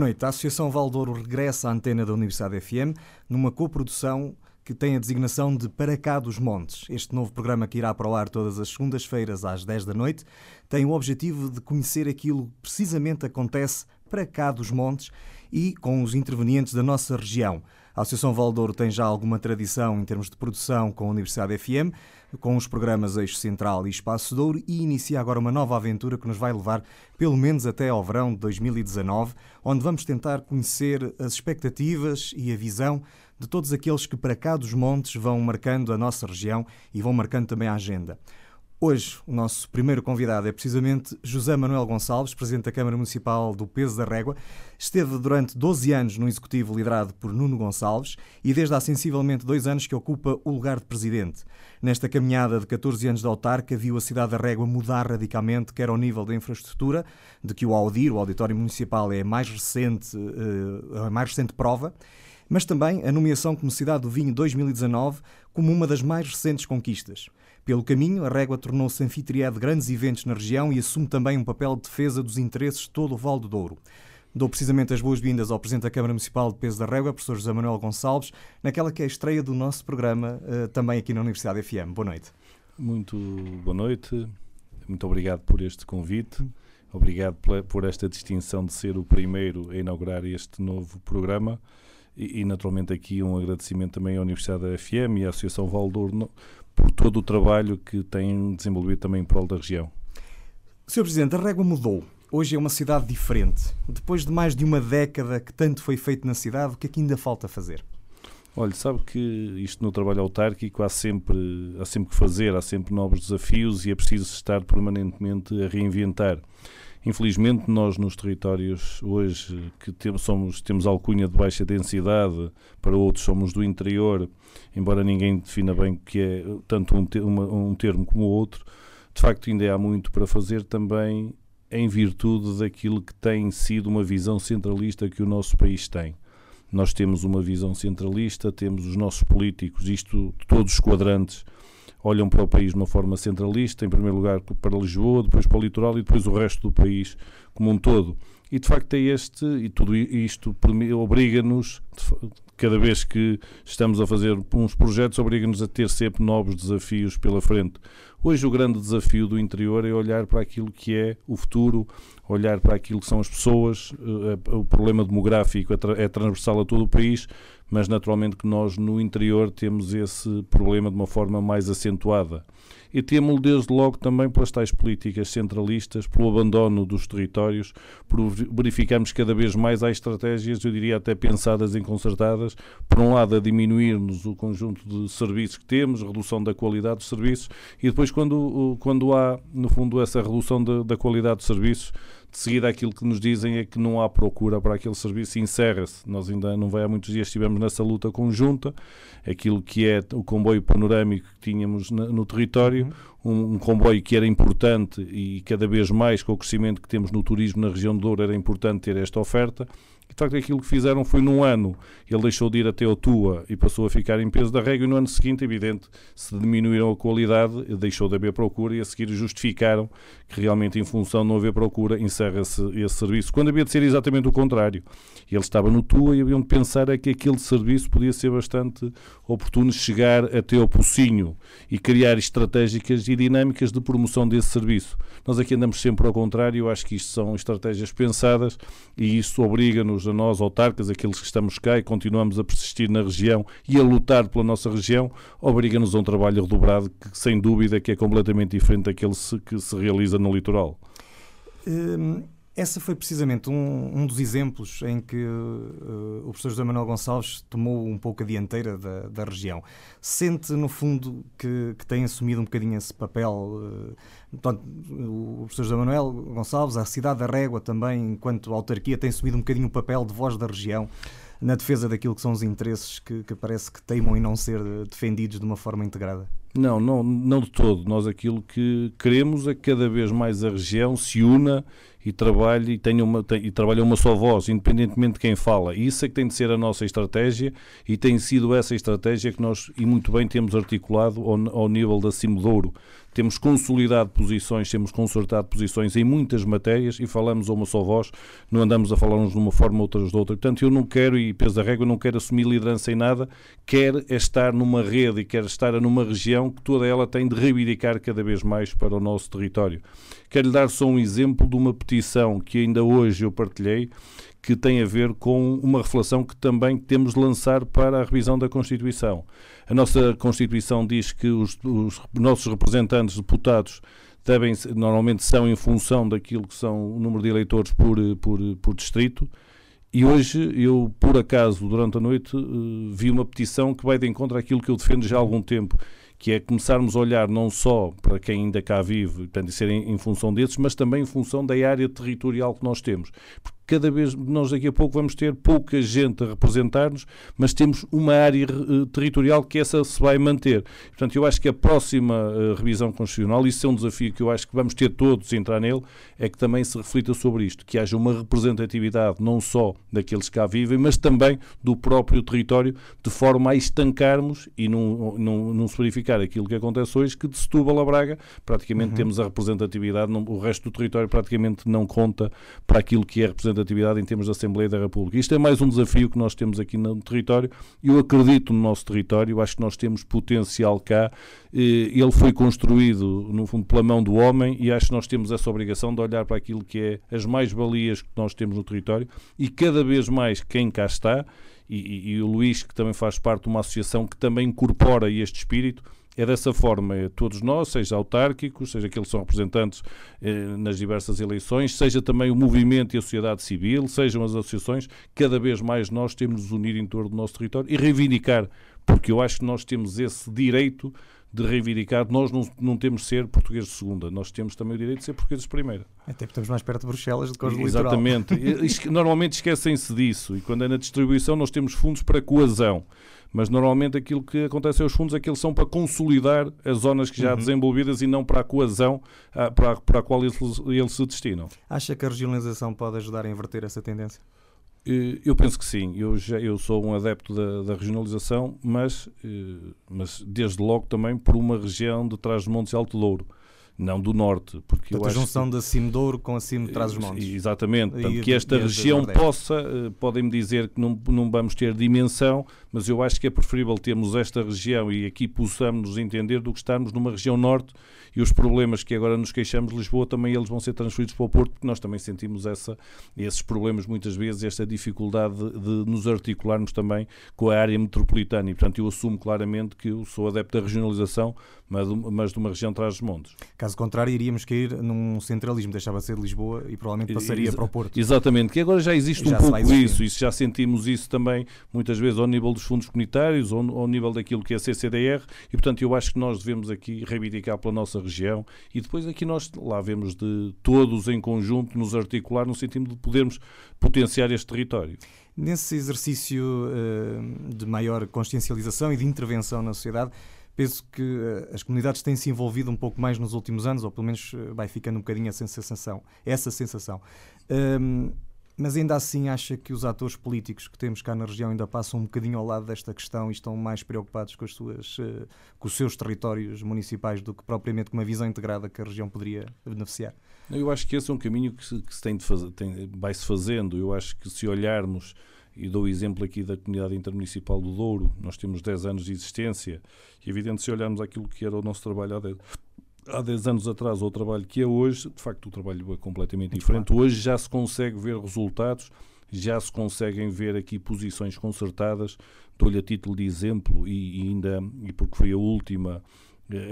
Noite. A Associação Valdouro regressa à antena da Universidade FM numa coprodução que tem a designação de Para Cá dos Montes. Este novo programa que irá para o ar todas as segundas-feiras às 10 da noite tem o objetivo de conhecer aquilo que precisamente acontece para cá dos montes e com os intervenientes da nossa região. A Associação Valdouro tem já alguma tradição em termos de produção com a Universidade FM, com os programas Eixo Central e Espaço Douro e inicia agora uma nova aventura que nos vai levar pelo menos até ao verão de 2019, onde vamos tentar conhecer as expectativas e a visão de todos aqueles que para cá dos montes vão marcando a nossa região e vão marcando também a agenda. Hoje, o nosso primeiro convidado é precisamente José Manuel Gonçalves, Presidente da Câmara Municipal do Peso da Régua. Esteve durante 12 anos no Executivo liderado por Nuno Gonçalves e desde há sensivelmente dois anos que ocupa o lugar de Presidente. Nesta caminhada de 14 anos de autarca, viu a cidade da Régua mudar radicalmente, quer ao nível da infraestrutura, de que o Audir, o Auditório Municipal, é a mais recente, eh, a mais recente prova, mas também a nomeação como Cidade do Vinho 2019 como uma das mais recentes conquistas. Pelo caminho, a Régua tornou-se anfitriã de grandes eventos na região e assume também um papel de defesa dos interesses de todo o Val do Douro. Dou precisamente as boas-vindas ao Presidente da Câmara Municipal de Peso da Régua, professor José Manuel Gonçalves, naquela que é a estreia do nosso programa, eh, também aqui na Universidade FM. Boa noite. Muito boa noite, muito obrigado por este convite, obrigado por esta distinção de ser o primeiro a inaugurar este novo programa e, naturalmente aqui um agradecimento também à Universidade FM e à Associação Valdouro por todo o trabalho que têm desenvolvido também em prol da região. Sr. Presidente, a régua mudou. Hoje é uma cidade diferente. Depois de mais de uma década que tanto foi feito na cidade, o que é que ainda falta fazer? Olha, sabe que isto no trabalho autárquico há sempre, há sempre que fazer, há sempre novos desafios e é preciso estar permanentemente a reinventar. Infelizmente, nós nos territórios hoje que temos, somos, temos alcunha de baixa densidade, para outros somos do interior, embora ninguém defina bem o que é tanto um, um termo como o outro, de facto ainda há muito para fazer também em virtude daquilo que tem sido uma visão centralista que o nosso país tem. Nós temos uma visão centralista, temos os nossos políticos, isto todos os quadrantes, olham para o país de uma forma centralista, em primeiro lugar para Lisboa, depois para o litoral e depois o resto do país como um todo. E de facto é este, e tudo isto obriga-nos, cada vez que estamos a fazer uns projetos, obriga-nos a ter sempre novos desafios pela frente. Hoje o grande desafio do interior é olhar para aquilo que é o futuro, olhar para aquilo que são as pessoas, eh, o problema demográfico é, é transversal a todo o país, mas naturalmente que nós no interior temos esse problema de uma forma mais acentuada. E temos-lo desde logo também pelas tais políticas centralistas, pelo abandono dos territórios, por verificarmos cada vez mais há estratégias, eu diria até pensadas e concertadas, por um lado a diminuirmos o conjunto de serviços que temos, redução da qualidade dos serviços, e depois quando, quando há, no fundo, essa redução da, da qualidade dos serviços, de seguida aquilo que nos dizem é que não há procura para aquele serviço e encerra-se. Nós ainda não vai há muitos dias estivemos nessa luta conjunta, aquilo que é o comboio panorâmico que tínhamos no, território, um, um, comboio que era importante e cada vez mais com o crescimento que temos no turismo na região do Douro era importante ter esta oferta de facto, aquilo que fizeram foi num ano. Ele deixou de ir até o Tua e passou a ficar em peso da régua. E no ano seguinte, evidente, se diminuíram a qualidade, deixou de haver procura e a seguir justificaram que realmente, em função de não haver procura, encerra-se esse serviço. Quando havia de ser exatamente o contrário. Ele estava no Tua e haviam de pensar é que aquele serviço podia ser bastante oportuno chegar até ao Pocinho e criar estratégicas e dinâmicas de promoção desse serviço. Nós aqui andamos sempre ao contrário. Eu acho que isto são estratégias pensadas e isso obriga-nos a nós, autarcas, aqueles que estamos cá e continuamos a persistir na região e a lutar pela nossa região, obriga-nos a um trabalho redobrado que, sem dúvida, que é completamente diferente daquele que se realiza no litoral. Hum, essa foi precisamente um, um, dos exemplos em que uh, o professor José Manuel Gonçalves tomou um pouco a dianteira da, da região. Sente, no fundo, que, que, tem assumido um bocadinho esse papel. Uh, portanto, o professor José Manuel Gonçalves, a cidade da Régua também, enquanto autarquia, tem assumido um bocadinho o papel de voz da região na defesa daquilo que são os interesses que, que parece que teimam em não ser defendidos de uma forma integrada. Não, não, não de todo. Nós aquilo que queremos é que cada vez mais a região se una e trabalhe e, tenha uma, tem, e trabalhe uma só voz, independentemente de quem fala. Isso é que tem de ser a nossa estratégia e tem sido essa estratégia que nós, e muito bem, temos articulado ao, ao nível da Cimodouro temos consolidado posições, temos consertado posições em muitas matérias e falamos a uma só voz, não andamos a falar uns de uma forma, outras de outra. Portanto, eu não quero, e peso a régua, não quero assumir liderança em nada, quero é estar numa rede e quero estar numa região que toda ela tem de reivindicar cada vez mais para o nosso território. Quero lhe dar só um exemplo de uma petição que ainda hoje eu partilhei, que tem a ver com uma reflexão que também temos de lançar para a revisão da Constituição. A nossa Constituição diz que os, os nossos representantes, deputados, devem, normalmente são em função daquilo que são o número de eleitores por, por, por distrito. E hoje eu, por acaso, durante a noite, eh, vi uma petição que vai de encontro àquilo que eu defendo já há algum tempo, que é começarmos a olhar não só para quem ainda cá vive, portanto, ser em, em função desses, mas também em função da área territorial que nós temos. Porque cada vez nós daqui a pouco vamos ter pouca gente a representar-nos, mas temos uma área uh, territorial que essa se vai manter. Portanto, eu acho que a próxima uh, revisão constitucional, isso é um desafio que eu acho que vamos ter todos a entrar nele, é que também se reflita sobre isto, que haja uma representatividade não só daqueles que cá vivem, mas também do próprio território, de forma a estancarmos e não, não, não se verificar aquilo que acontece hoje, que de Setúbal a Braga praticamente uhum. temos a representatividade, não, o resto do território praticamente não conta para aquilo que é representatividade atividade em termos da Assembleia da República. Isto é mais um desafio que nós temos aqui no território. Eu acredito no nosso território, acho que nós temos potencial cá. Eh, ele foi construído, no fundo, pela mão do homem e acho que nós temos essa obrigação de olhar para aquilo que é as mais-valias que nós temos no território e cada vez mais quem cá está, e, e, e o Luís, que também faz parte de uma associação que também incorpora este espírito, é dessa forma, é todos nós, seja autárquicos, seja aqueles que são representantes eh, nas diversas eleições, seja também o movimento e a sociedade civil, sejam as associações, cada vez mais nós temos de nos unir em torno do nosso território e reivindicar, porque eu acho que nós temos esse direito de reivindicar. Nós não, não temos de ser portugueses de segunda, nós temos também o direito de ser portugueses de primeira. Até porque estamos mais perto de Bruxelas do que os do Exatamente. Normalmente esquecem-se disso e quando é na distribuição nós temos fundos para coesão mas normalmente aquilo que acontece aos fundos é que eles são para consolidar as zonas que já uhum. desenvolvidas e não para a coesão ah, para, a, para a qual eles, eles se destinam. Acha que a regionalização pode ajudar a inverter essa tendência? Eh, eu penso que sim. Eu, já, eu sou um adepto da, da regionalização, mas, eh, mas desde logo também por uma região de Trás-os-Montes e Alto Douro não do norte. Porque Portanto, a junção que... da Cime Douro com a Cime de Trás-os-Montes. Exatamente. Portanto, que esta região possa, eh, podem-me dizer que não, não vamos ter dimensão, mas eu acho que é preferível termos esta região e aqui possamos nos entender do que estarmos numa região norte e os problemas que agora nos queixamos de Lisboa também eles vão ser transferidos para o Porto, porque nós também sentimos essa, esses problemas muitas vezes, esta dificuldade de, de nos articularmos também com a área metropolitana e, portanto, eu assumo claramente que eu sou adepto da regionalização, mas, mas de uma região traz os montes. Caso contrário, iríamos cair num centralismo, deixava de ser de Lisboa e provavelmente passaria Ex para o Porto. Exatamente, que agora já existe já um pouco isso, isso, já sentimos isso também muitas vezes ao nível dos fundos comunitários, ou ao nível daquilo que é a CCDR, e portanto eu acho que nós devemos aqui reivindicar pela nossa região e depois aqui nós lá vemos de todos em conjunto nos articular no sentido de podermos potenciar este território. Nesse exercício uh, de maior consciencialização e de intervenção na sociedade, penso que uh, as comunidades têm se envolvido um pouco mais nos últimos anos, ou pelo menos uh, vai ficando um bocadinho essa sensação. Essa sensação. Ehm, mas ainda assim acha que os atores políticos que temos cá na região ainda passam um bocadinho ao lado desta questão e estão mais preocupados com, as suas, uh, com os seus territórios municipais do que propriamente com uma visão integrada que a região poderia beneficiar? Eu acho que esse é um caminho que se, que se tem de fazer, tem, vai-se fazendo. Eu acho que se olharmos, e dou o exemplo aqui da comunidade intermunicipal do Douro, nós temos 10 anos de existência, e é evidente se olharmos aquilo que era o nosso trabalho há 10 há 10 anos atrás ao trabalho que é hoje, de facto o trabalho é completamente Muito diferente. Claro. Hoje já se consegue ver resultados, já se conseguem ver aqui posições concertadas. Dou-lhe a título de exemplo e, e, ainda e porque foi a última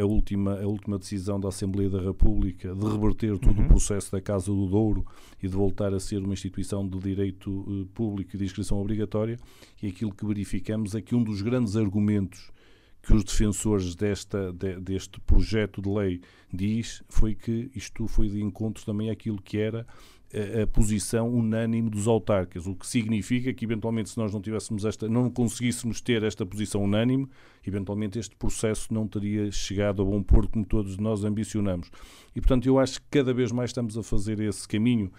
a última, a última decisão da Assembleia da República de reverter todo uhum. o processo da Casa do Douro e de voltar a ser uma instituição de direito uh, público e de inscrição obrigatória, e aquilo que verificamos é que um dos grandes argumentos que os defensores desta, de, deste projeto de lei diz foi que isto foi de encontro também àquilo que era a, posição unânime dos autarcas, o que significa que eventualmente se nós não tivéssemos esta, não conseguíssemos ter esta posição unânime, eventualmente este processo não teria chegado a bom porto como todos nós ambicionamos. E, portanto, eu acho que cada vez mais estamos a fazer esse caminho.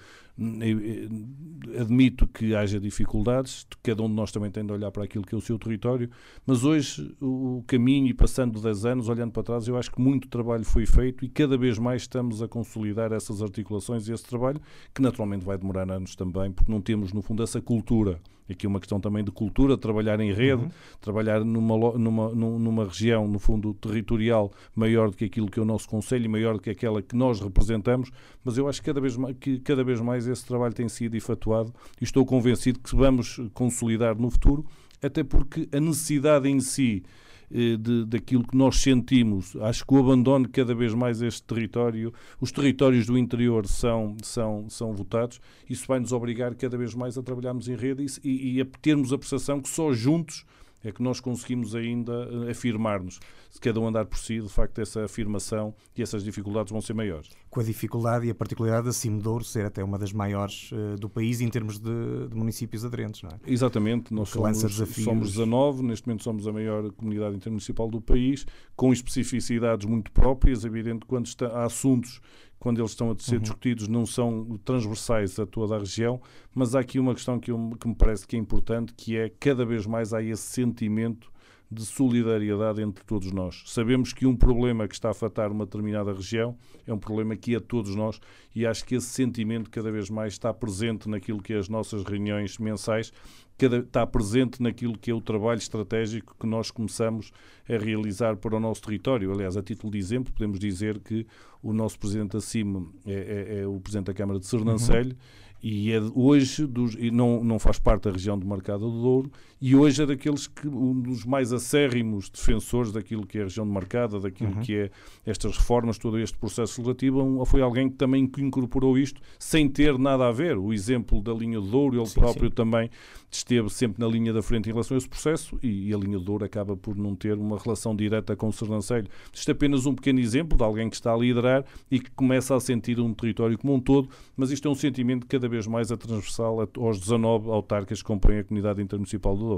Admito que haja dificuldades, cada um de nós também tem de olhar para aquilo que é o seu território, mas hoje o caminho, e passando 10 anos, olhando para trás, eu acho que muito trabalho foi feito e cada vez mais estamos a consolidar essas articulações e esse trabalho, que naturalmente vai demorar anos também, porque não temos, no fundo, essa cultura. Aqui uma questão também de cultura, trabalhar em rede, uhum. trabalhar numa, numa, numa região, no fundo, territorial maior do que aquilo que é o nosso Conselho e maior do que aquela que nós representamos, mas eu acho que cada vez mais, que cada vez mais esse trabalho tem sido efetuado e estou convencido que vamos consolidar no futuro, até porque a necessidade em si de, daquilo que nós sentimos. Acho que o abandono cada vez mais este território, os territórios do interior são, são, são votados, isso vai nos obrigar cada vez mais a trabalharmos em rede e, e a termos a percepção que só juntos é que nós conseguimos ainda eh, afirmar-nos. Se cada um andar por si, de facto, essa afirmação e essas dificuldades vão ser maiores. Com a dificuldade e a particularidade da Cimedouro ser até uma das maiores uh, do país em termos de, de, municípios aderentes, não é? Exatamente, nós somos, somos 19, neste momento somos a maior comunidade intermunicipal do país, com especificidades muito próprias, evidente quando está, há assuntos quando eles estão a ser uhum. discutidos, não são transversais a toda a região, mas há aqui uma questão que, eu, que me parece que é importante, que é cada vez mais há esse sentimento de solidariedade entre todos nós. Sabemos que um problema que está a afetar uma determinada região é um problema que é todos nós e acho que esse sentimento cada vez mais está presente naquilo que é as nossas reuniões mensais, cada, está presente naquilo que é o trabalho estratégico que nós começamos a realizar para o nosso território. Aliás, a título de exemplo, podemos dizer que o nosso presidente acima é, é, é o presidente da Câmara de Sernancelho. Uhum e é hoje dos, e não, não faz parte da região demarcada do Douro e hoje é daqueles que um dos mais acérrimos defensores daquilo que é a região demarcada, daquilo uhum. que é estas reformas, todo este processo legislativo, foi alguém que também incorporou isto sem ter nada a ver. O exemplo da linha do Douro, ele sim, próprio sim. também esteve sempre na linha da frente em relação a esse processo e, e, a linha do Douro acaba por não ter uma relação direta com o Sernancelho. Isto é apenas um pequeno exemplo de alguém que está a liderar e que começa a sentir um território como um todo, mas isto é um sentimento cada vez mais a transversal aos 19 autarcas que compõem a comunidade intermunicipal do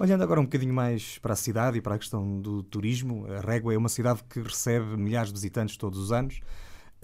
Olhando agora um bocadinho mais para a cidade e para a questão do turismo, a Régua é uma cidade que recebe milhares de visitantes todos os anos.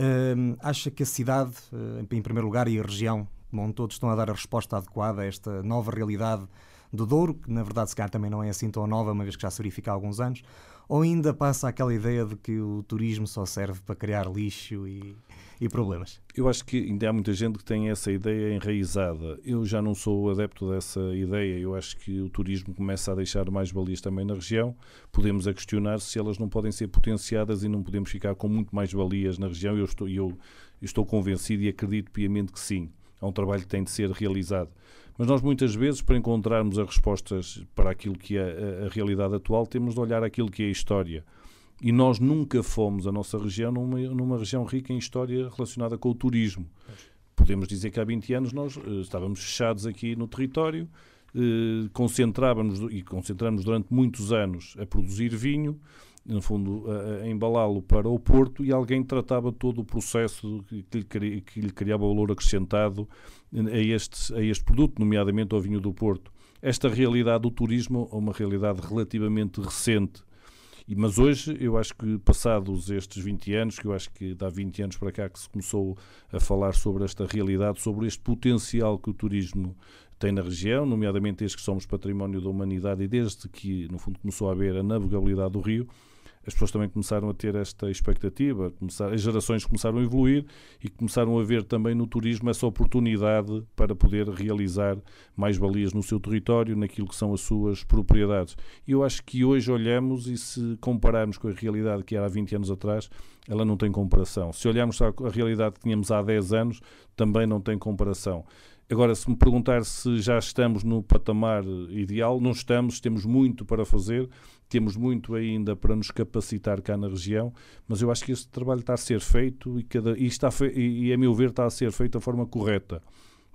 Uh, acha que a cidade, uh, em primeiro lugar, e a região, como um todo, estão a dar a resposta adequada a esta nova realidade do Douro, que na verdade se calhar também não é assim tão nova, uma vez que já se verifica há alguns anos, ou ainda passa aquela ideia de que o turismo só serve para criar lixo e e problemas. Eu acho que ainda há muita gente que tem essa ideia enraizada. Eu já não sou adepto dessa ideia. Eu acho que o turismo começa a deixar mais valias também na região. Podemos a questionar se elas não podem ser potenciadas e não podemos ficar com muito mais valias na região. Eu estou, eu, estou convencido e acredito piamente que sim. É um trabalho que tem de ser realizado. Mas nós, muitas vezes, para encontrarmos as respostas para aquilo que é a, a realidade atual, temos de olhar aquilo que é a história. E nós nunca fomos, a nossa região, numa, numa região rica em história relacionada com o turismo. Podemos dizer que há 20 anos nós uh, estávamos fechados aqui no território, uh, concentrávamos e concentramos durante muitos anos a produzir vinho, no fundo, a, a embalá-lo para o Porto e alguém tratava todo o processo que, que, lhe, que lhe criava valor acrescentado a este, a este produto, nomeadamente ao vinho do Porto. Esta realidade do turismo é uma realidade relativamente recente mas hoje, eu acho que passados estes 20 anos, que eu acho que dá 20 anos para cá que se começou a falar sobre esta realidade, sobre este potencial que o turismo tem na região, nomeadamente desde que somos património da humanidade e desde que, no fundo, começou a haver a navegabilidade do rio, as pessoas também começaram a ter esta expectativa, começar, as gerações começaram a evoluir e começaram a ver também no turismo essa oportunidade para poder realizar mais valias no seu território, naquilo que são as suas propriedades. E eu acho que hoje olhamos e se compararmos com a realidade que era há 20 anos atrás, ela não tem comparação. Se olharmos a realidade que tínhamos há 10 anos, também não tem comparação. Agora, se me perguntar se já estamos no patamar ideal, não estamos, temos muito para fazer, temos muito ainda para nos capacitar cá na região, mas eu acho que este trabalho está a ser feito e, cada, e, está fe, e, e a meu ver, está a ser feito da forma correta.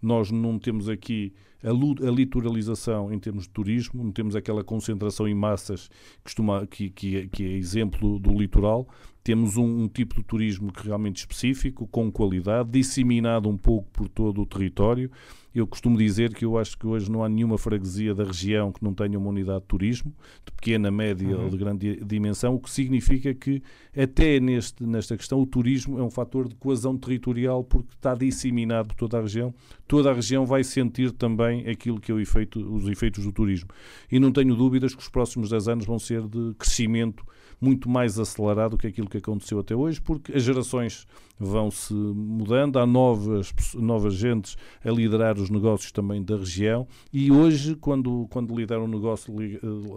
Nós não temos aqui a, a, litoralização em termos de turismo, não temos aquela concentração em massas costuma, que, que, é, que é exemplo do litoral, temos um, um, tipo de turismo que realmente específico, com qualidade, disseminado um pouco por todo o território. Eu costumo dizer que eu acho que hoje não há nenhuma freguesia da região que não tenha uma unidade de turismo, de pequena, média uhum. ou de grande dimensão, o que significa que até neste, nesta questão o turismo é um fator de coesão territorial porque está disseminado por toda a região. Toda a região vai sentir também aquilo que é o efeito, os efeitos do turismo. E não tenho dúvidas que os próximos 10 anos vão ser de crescimento muito mais acelerado que aquilo que aconteceu até hoje, porque as gerações vão se mudando, há novas, novas gentes a liderar os negócios também da região e hoje, quando, quando lidera um negócio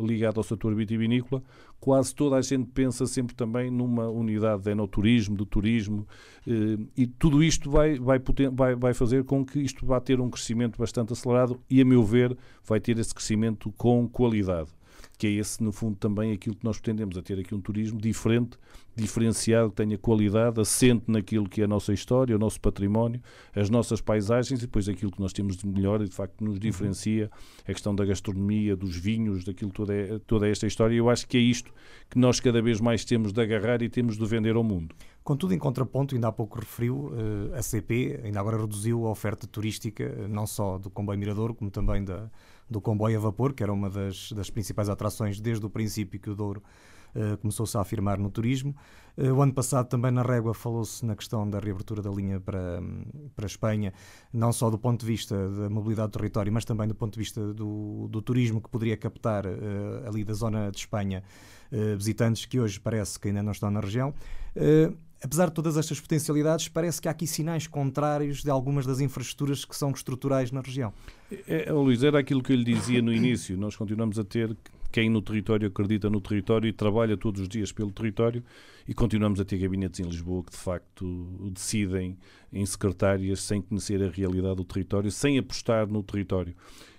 ligado ao setor vitivinícola, quase toda a gente pensa sempre também numa unidade de enoturismo, de turismo, eh, e tudo isto vai, vai, vai, vai fazer com que isto vá ter um crescimento bastante acelerado e, a meu ver, vai ter esse crescimento com qualidade que é esse, no fundo, também aquilo que nós pretendemos, a ter aqui um turismo diferente, diferenciado, que tenha qualidade, assente naquilo que é a nossa história, o nosso património, as nossas paisagens e depois aquilo que nós temos de melhor e, de facto, nos diferencia, a questão da gastronomia, dos vinhos, daquilo toda, é, toda esta história. Eu acho que é isto que nós cada vez mais temos de agarrar e temos de vender ao mundo. Contudo, em contraponto, ainda há pouco referiu, eh, a CP ainda agora reduziu a oferta turística, eh, não só do comboio Mirador, como também da do comboio a vapor, que era uma das, das principais atrações desde o princípio que o Douro uh, começou-se a afirmar no turismo. Uh, o ano passado também na Régua falou-se na questão da reabertura da linha para, para a Espanha, não só do ponto de vista da mobilidade do território, mas também do ponto de vista do, do turismo que poderia captar uh, ali da zona de Espanha visitantes que hoje parece que ainda não estão na região apesar de todas estas potencialidades, parece que há aqui sinais contrários de algumas das infraestruturas que são estruturais na região. É, é, Luís, era aquilo que eu lhe dizia no início. Nós continuamos a ter quem no território acredita no território e trabalha todos os dias pelo território e continuamos a ter gabinetes em Lisboa que de facto decidem em secretárias sem conhecer a realidade do território, sem apostar no território.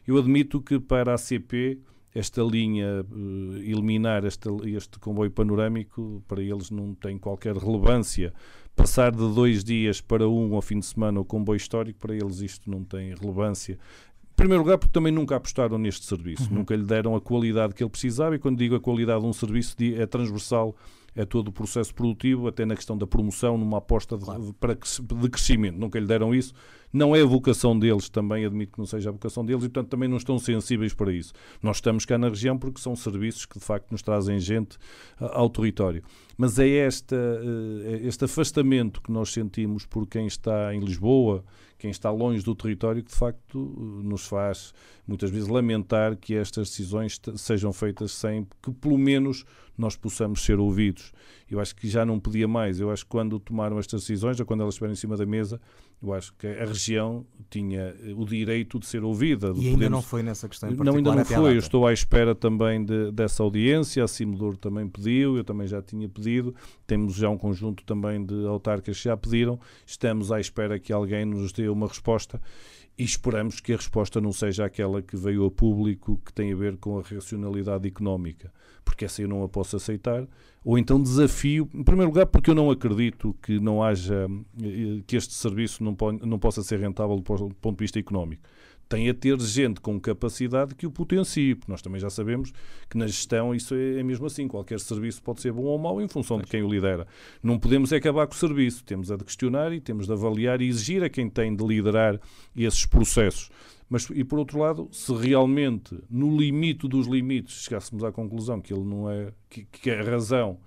Eu admito que para a CP esta linha, uh, eliminar este, este comboio panorâmico, para eles não tem qualquer relevância. Passar de dois dias para um ao fim de semana o comboio histórico, para eles isto não tem relevância. Em primeiro lugar, porque também nunca apostaram neste serviço, uhum. nunca lhe deram a qualidade que ele precisava, e quando digo a qualidade de um serviço, é transversal a todo o processo produtivo, até na questão da promoção, numa aposta de, claro. para, de crescimento. Nunca lhe deram isso. Não é a vocação deles, também admito que não seja a vocação deles e, portanto, também não estão sensíveis para isso. Nós estamos cá na região porque são serviços que, de facto, nos trazem gente ao território. Mas é esta, eh, este afastamento que nós sentimos por quem está em Lisboa, quem está longe do território, que de facto nos faz muitas vezes lamentar que estas decisões sejam feitas sem que pelo menos nós possamos ser ouvidos. Eu acho que já não podia mais. Eu acho que quando tomaram estas decisões, ou quando elas estiveram em cima da mesa, eu acho que a região tinha o direito de ser ouvida. De e ainda não foi nessa questão em? Não, ainda não foi. Eu estou à espera também de, dessa audiência. A Cimodoro também pediu, eu também já tinha pedido. Temos já um conjunto também de autarcas que já pediram. Estamos à espera que alguém nos dê uma resposta e esperamos que a resposta não seja aquela que veio a público, que tem a ver com a racionalidade económica, porque essa eu não a posso aceitar. Ou então desafio, em primeiro lugar, porque eu não acredito que não haja, eh, que este serviço não, não possa ser rentável do ponto de vista económico tem a ter gente com capacidade que o potencie, porque nós também já sabemos que na gestão isso é, é mesmo assim, qualquer serviço pode ser bom ou mau em função de quem o lidera. Não podemos é acabar com o serviço, temos a de questionar e temos de avaliar e exigir a quem tem de liderar esses processos. Mas, e por outro lado, se realmente, no limite dos limites, chegássemos à conclusão que ele não é, que, que a razão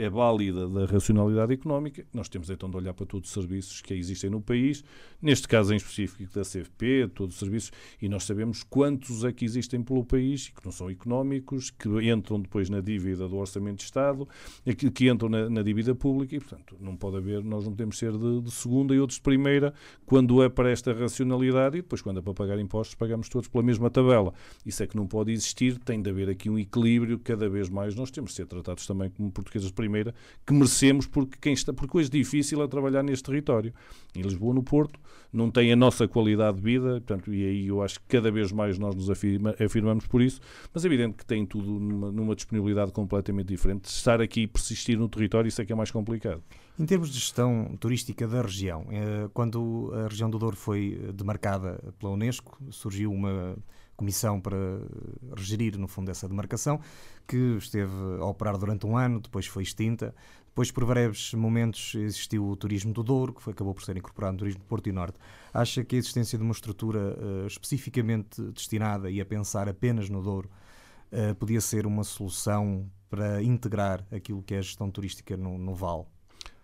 é válida da racionalidade económica, nós temos então de olhar para todos os serviços que existem no país, neste caso em específico da CFP, todos os serviços, e nós sabemos quantos é que existem pelo país que não são económicos, que entram depois na dívida do Orçamento de Estado, que, que entram na, na, dívida pública, e portanto não pode haver, nós não podemos ser de, de, segunda e outros de primeira, quando é para esta racionalidade e depois quando é para pagar impostos, pagamos todos pela mesma tabela. Isso é que não pode existir, tem de haver aqui um equilíbrio, cada vez mais. Nós temos de ser tratados também como portugueses primeira que merecemos porque quem está porque hoje é difícil a trabalhar neste território. Em Lisboa, no Porto, não tem a nossa qualidade de vida, portanto, e aí eu acho que cada vez mais nós nos afirma, afirmamos por isso, mas é evidente que tem tudo numa, numa disponibilidade completamente diferente. Estar aqui e persistir no território, isso é que é mais complicado. Em termos de gestão turística da região, eh, quando a região do Douro foi demarcada pela Unesco, surgiu uma comissão para regerir, no fundo, essa demarcação, que esteve a operar durante um ano, depois foi extinta, Depois, por breves momentos, existiu o turismo do Douro, que foi, acabou por ser incorporado no turismo do Porto e Norte. Acha que a existência de uma estrutura uh, especificamente destinada e a pensar apenas no Douro uh, podia ser uma solução para integrar aquilo que é a gestão turística no, no Val?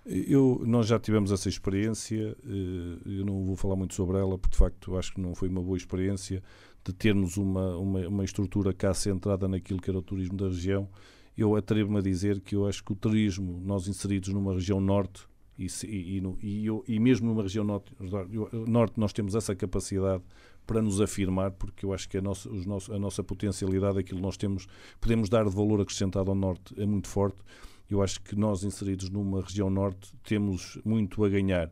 Eu, nós já tivemos essa experiência, eh, eu não vou falar muito sobre ela, porque de facto acho que não foi uma boa experiência de termos uma, uma, uma estrutura cá centrada naquilo que era o turismo da região. Eu atrevo-me a dizer que eu acho que o turismo, nós inseridos numa região norte, e, e, e, e, mesmo numa região norte, norte, nós temos essa capacidade para nos afirmar, porque eu acho que a nossa, os nosso, a nossa potencialidade, aquilo nós temos, podemos dar de valor acrescentado ao norte é muito forte eu acho que nós, inseridos numa região norte, temos muito a ganhar.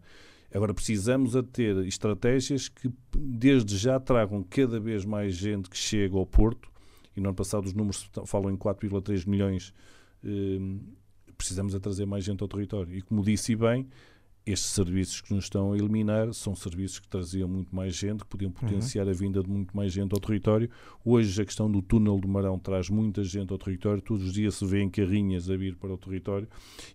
Agora, precisamos a ter estratégias que, desde já, tragam cada vez mais gente que chega ao Porto, e no ano passado os números falam em 4,3 milhões, eh, precisamos a trazer mais gente ao território. E, como disse bem, estes serviços que nos estão a eliminar são serviços que traziam muito mais gente, que podiam potenciar uhum. a vinda de muito mais gente ao território. Hoje a questão do túnel do Marão traz muita gente ao território, todos os dias se vêem carrinhas a vir para o território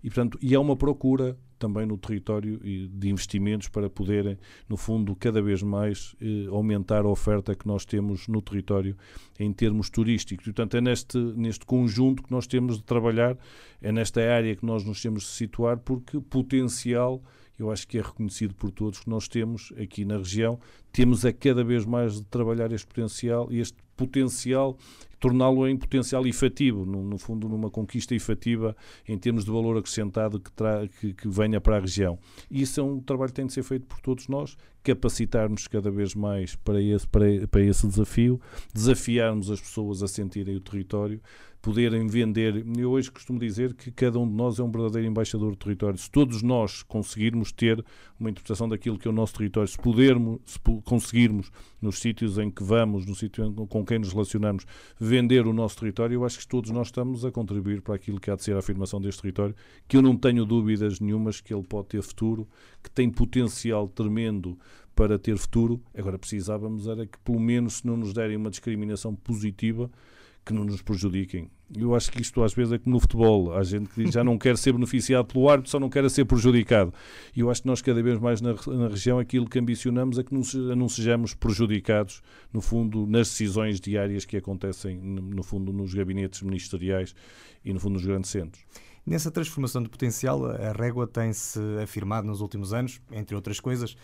e, portanto, e há uma procura também no território de investimentos para poderem, no fundo, cada vez mais eh, aumentar a oferta que nós temos no território em termos turísticos. Portanto, é neste, neste conjunto que nós temos de trabalhar, é nesta área que nós nos temos de situar, porque potencial eu acho que é reconhecido por todos que nós temos aqui na região, temos a cada vez mais de trabalhar este potencial e este potencial torná-lo em potencial efetivo, no, no, fundo numa conquista efetiva em termos de valor acrescentado que, que, que, venha para a região. E isso é um trabalho que tem de ser feito por todos nós, capacitarmos cada vez mais para esse, para, para esse desafio, desafiarmos as pessoas a sentirem o território, poderem vender. Eu hoje costumo dizer que cada um de nós é um verdadeiro embaixador do território. Se todos nós conseguirmos ter uma interpretação daquilo que é o nosso território, se pudermos, se conseguirmos nos sítios em que vamos, no sítio com quem nos relacionamos, vender o nosso território, eu acho que todos nós estamos a contribuir para aquilo que há de ser a afirmação deste território, que eu não tenho dúvidas nenhumas que ele pode ter futuro, que tem potencial tremendo para ter futuro. Agora precisávamos era que pelo menos se não nos derem uma discriminação positiva, que não nos prejudiquem. Eu acho que isto às vezes é como no futebol. Há gente que já não quer ser beneficiado pelo árbitro, só não quer ser prejudicado. E eu acho que nós cada vez mais na, na região aquilo que ambicionamos é que não, não, sejamos prejudicados, no fundo, nas decisões diárias que acontecem, no fundo, nos gabinetes ministeriais e, no fundo, nos grandes centros. Nessa transformação de potencial, a Régua tem-se afirmado nos últimos anos, entre outras coisas,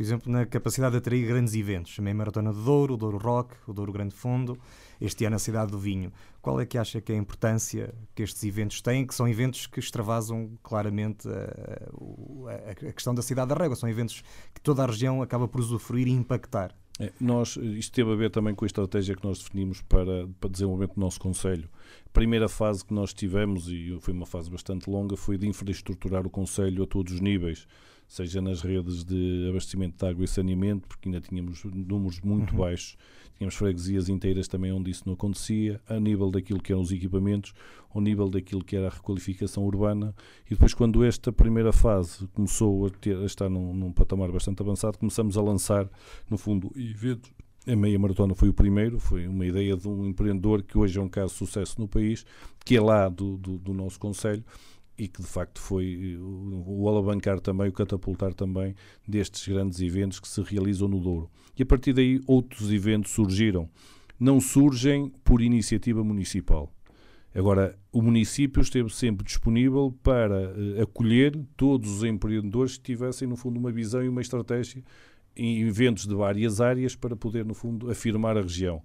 por exemplo, na capacidade de atrair grandes eventos. A meia Maratona do Douro, o Douro Rock, o Douro Grande Fundo, este ano a Cidade do Vinho. Qual é que acha que é a importância que estes eventos têm, que são eventos que extravasam claramente a, a, a questão da cidade da Régua, são eventos que toda a região acaba por usufruir e impactar? É, nós, isto teve a ver também com a estratégia que nós definimos para, para desenvolvimento do nosso Conselho. A primeira fase que nós tivemos, e foi uma fase bastante longa, foi de infraestruturar o Conselho a todos os níveis seja nas redes de abastecimento de água e saneamento, porque ainda tínhamos números muito uhum. baixos, tínhamos freguesias inteiras também onde isso não acontecia, a nível daquilo que eram os equipamentos, ao nível daquilo que era a requalificação urbana, e depois quando esta primeira fase começou a, ter, a estar num, num patamar bastante avançado, começamos a lançar, no fundo, eventos a meia maratona foi o primeiro, foi uma ideia de um empreendedor que hoje é um caso de sucesso no país, que é lá do, do, do nosso Conselho e que de facto foi o, o alavancar também, o catapultar também destes grandes eventos que se realizam no Douro. E a partir daí outros eventos surgiram. Não surgem por iniciativa municipal. Agora, o município esteve sempre disponível para uh, acolher todos os empreendedores que tivessem, no fundo, uma visão e uma estratégia em eventos de várias áreas para poder, no fundo, afirmar a região.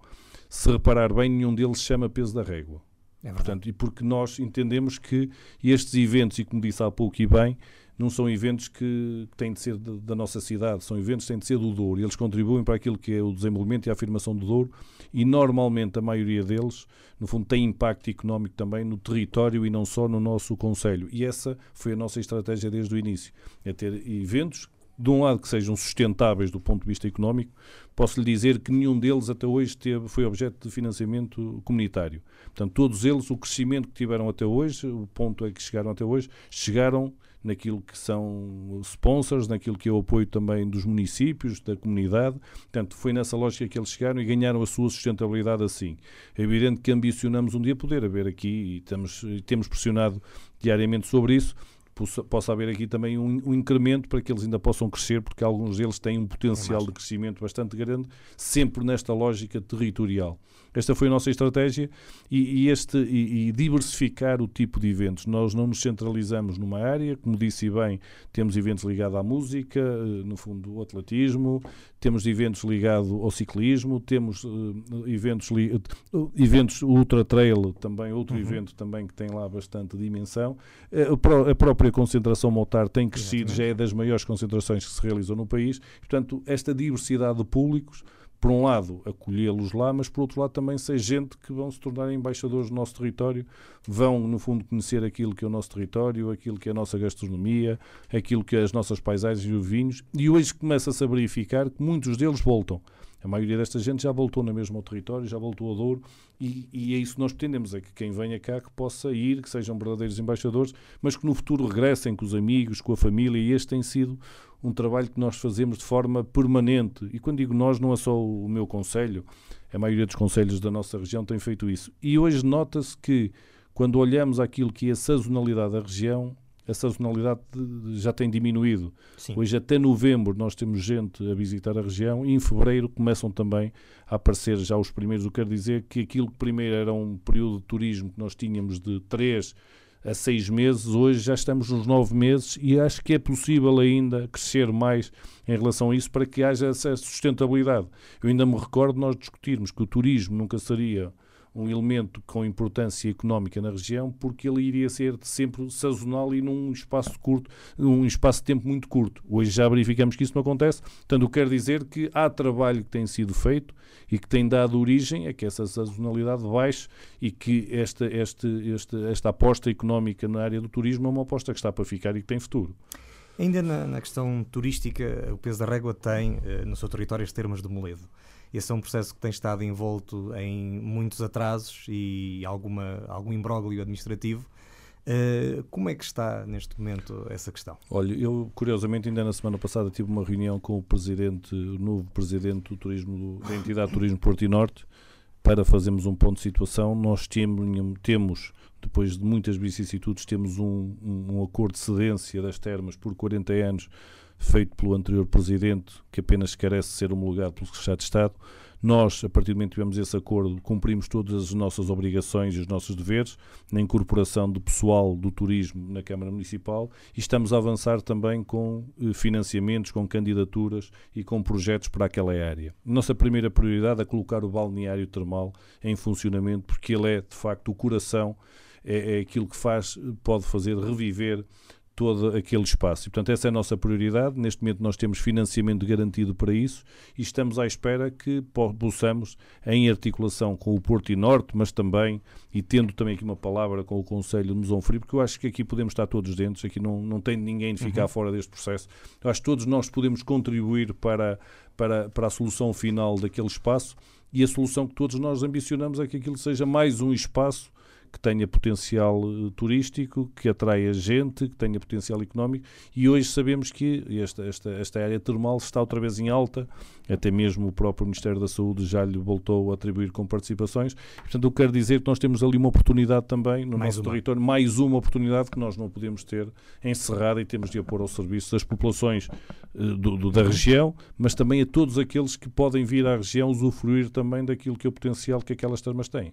Se reparar bem, nenhum deles chama peso da régua. É Portanto, e porque nós entendemos que estes eventos, e como disse há pouco e bem, não são eventos que têm de ser da nossa cidade, são eventos que têm de ser do Douro. Eles contribuem para aquilo que é o desenvolvimento e a afirmação do Douro e normalmente a maioria deles, no fundo, tem impacto económico também no território e não só no nosso Conselho. E essa foi a nossa estratégia desde o início, é ter eventos de um lado que sejam sustentáveis do ponto de vista económico, posso lhe dizer que nenhum deles até hoje teve, foi objeto de financiamento comunitário. Portanto, todos eles, o crescimento que tiveram até hoje, o ponto é que chegaram até hoje, chegaram naquilo que são sponsors, naquilo que é o apoio também dos municípios, da comunidade. Portanto, foi nessa lógica que eles chegaram e ganharam a sua sustentabilidade assim. É evidente que ambicionamos um dia poder haver aqui, e temos, temos pressionado diariamente sobre isso, possa, possa haver aqui também um, um, incremento para que eles ainda possam crescer, porque alguns deles têm um potencial é de crescimento bastante grande, sempre nesta lógica territorial. Esta foi a nossa estratégia e, e este, e, e, diversificar o tipo de eventos. Nós não nos centralizamos numa área, como disse bem, temos eventos ligados à música, eh, no fundo, o atletismo, temos eventos ligados ao ciclismo, temos uh, eventos, li, uh, eventos ultra trail, também outro uhum. evento também que tem lá bastante dimensão. Uh, a própria concentração motar tem crescido, Exatamente. já é das maiores concentrações que se realizam no país. Portanto, esta diversidade de públicos por um lado, acolhê-los lá, mas por outro lado também ser gente que vão se tornar embaixadores do nosso território, vão, no fundo, conhecer aquilo que é o nosso território, aquilo que é a nossa gastronomia, aquilo que é as nossas paisagens e os vinhos, e hoje começa-se a verificar que muitos deles voltam. A maioria desta gente já voltou na mesma ao território, já voltou ao Douro, e, e, é isso que nós pretendemos, é que quem venha cá que possa ir, que sejam verdadeiros embaixadores, mas que no futuro regressem com os amigos, com a família, e este tem sido um trabalho que nós fazemos de forma permanente. E quando digo nós, não é só o meu conselho, a maioria dos conselhos da nossa região tem feito isso. E hoje nota-se que, quando olhamos aquilo que é a sazonalidade da região, a sazonalidade já tem diminuído. Sim. Hoje, até novembro, nós temos gente a visitar a região e em fevereiro começam também a aparecer já os primeiros. O que quer dizer que aquilo que primeiro era um período de turismo que nós tínhamos de três a seis meses, hoje já estamos nos nove meses e acho que é possível ainda crescer mais em relação a isso para que haja essa sustentabilidade. Eu ainda me recordo nós discutirmos que o turismo nunca seria um elemento com importância económica na região, porque ele iria ser sempre sazonal e num espaço curto, num espaço de tempo muito curto. Hoje já verificamos que isso não acontece, portanto, quero dizer que há trabalho que tem sido feito e que tem dado origem a que essa sazonalidade baixe e que esta, esta, esta, aposta económica na área do turismo é uma aposta que está para ficar e que tem futuro. Ainda na, na questão turística, o peso da régua tem eh, no seu território as termas de Moledo. Esse é um processo que tem estado envolto em muitos atrasos e alguma, algum imbróglio administrativo. Uh, como é que está neste momento essa questão? Olha, eu curiosamente ainda na semana passada tive uma reunião com o presidente, o novo presidente do turismo da entidade Turismo Porto e Norte para fazermos um ponto de situação. Nós temos, depois de muitas vicissitudes, temos um, um, um acordo de cedência das termas por 40 anos feito pelo anterior presidente, que apenas carece de ser homologado pelo Secretário de Estado. Nós, a partir do momento que tivemos esse acordo, cumprimos todas as nossas obrigações e os nossos deveres na incorporação de pessoal do turismo na Câmara Municipal e estamos a avançar também com eh, financiamentos, com candidaturas e com projetos para aquela área. Nossa primeira prioridade é colocar o balneário termal em funcionamento, porque ele é, de facto, o coração, é, é aquilo que faz, pode fazer reviver todo aquele espaço. E, portanto, essa é a nossa prioridade. Neste momento nós temos financiamento garantido para isso e estamos à espera que possamos, em articulação com o Porto e Norte, mas também, e tendo também aqui uma palavra com o Conselho de Mesão Frio, porque eu acho que aqui podemos estar todos dentro, aqui não, não tem ninguém de ficar uhum. fora deste processo. Eu acho que todos nós podemos contribuir para, para, para a solução final daquele espaço e a solução que todos nós ambicionamos é que aquilo seja mais um espaço que tenha potencial uh, turístico, que atraia gente, que tenha potencial económico e hoje sabemos que esta, esta, esta área termal está outra vez em alta, até mesmo o próprio Ministério da Saúde já lhe voltou a atribuir com participações. Portanto, eu quero dizer que nós temos ali uma oportunidade também no mais nosso uma. território, mais uma oportunidade que nós não podemos ter encerrada e temos de a pôr ao serviço das populações uh, do, do, da região, mas também a todos aqueles que podem vir à região usufruir também daquilo que é o potencial que aquelas termas têm.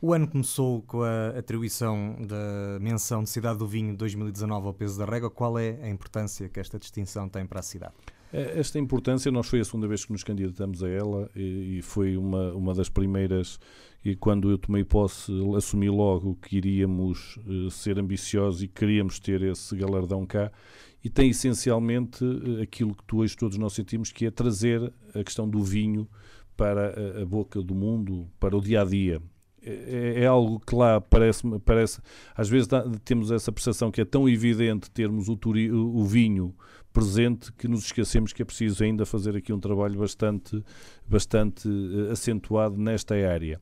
O ano começou com a atribuição da menção de Cidade do Vinho 2019 ao peso da régua. Qual é a importância que esta distinção tem para a cidade? É, esta importância, nós foi a segunda vez que nos candidatamos a ela e, foi uma, uma das primeiras. E quando eu tomei posse, assumi logo que iríamos uh, ser ambiciosos e queríamos ter esse galardão cá. E tem essencialmente uh, aquilo que tu hoje todos nós sentimos, que é trazer a questão do vinho para a, a boca do mundo, para o dia a dia é, é, algo que lá parece, parece às vezes dá, temos essa percepção que é tão evidente termos o, turi, o, o, vinho presente que nos esquecemos que é preciso ainda fazer aqui um trabalho bastante, bastante uh, acentuado nesta área.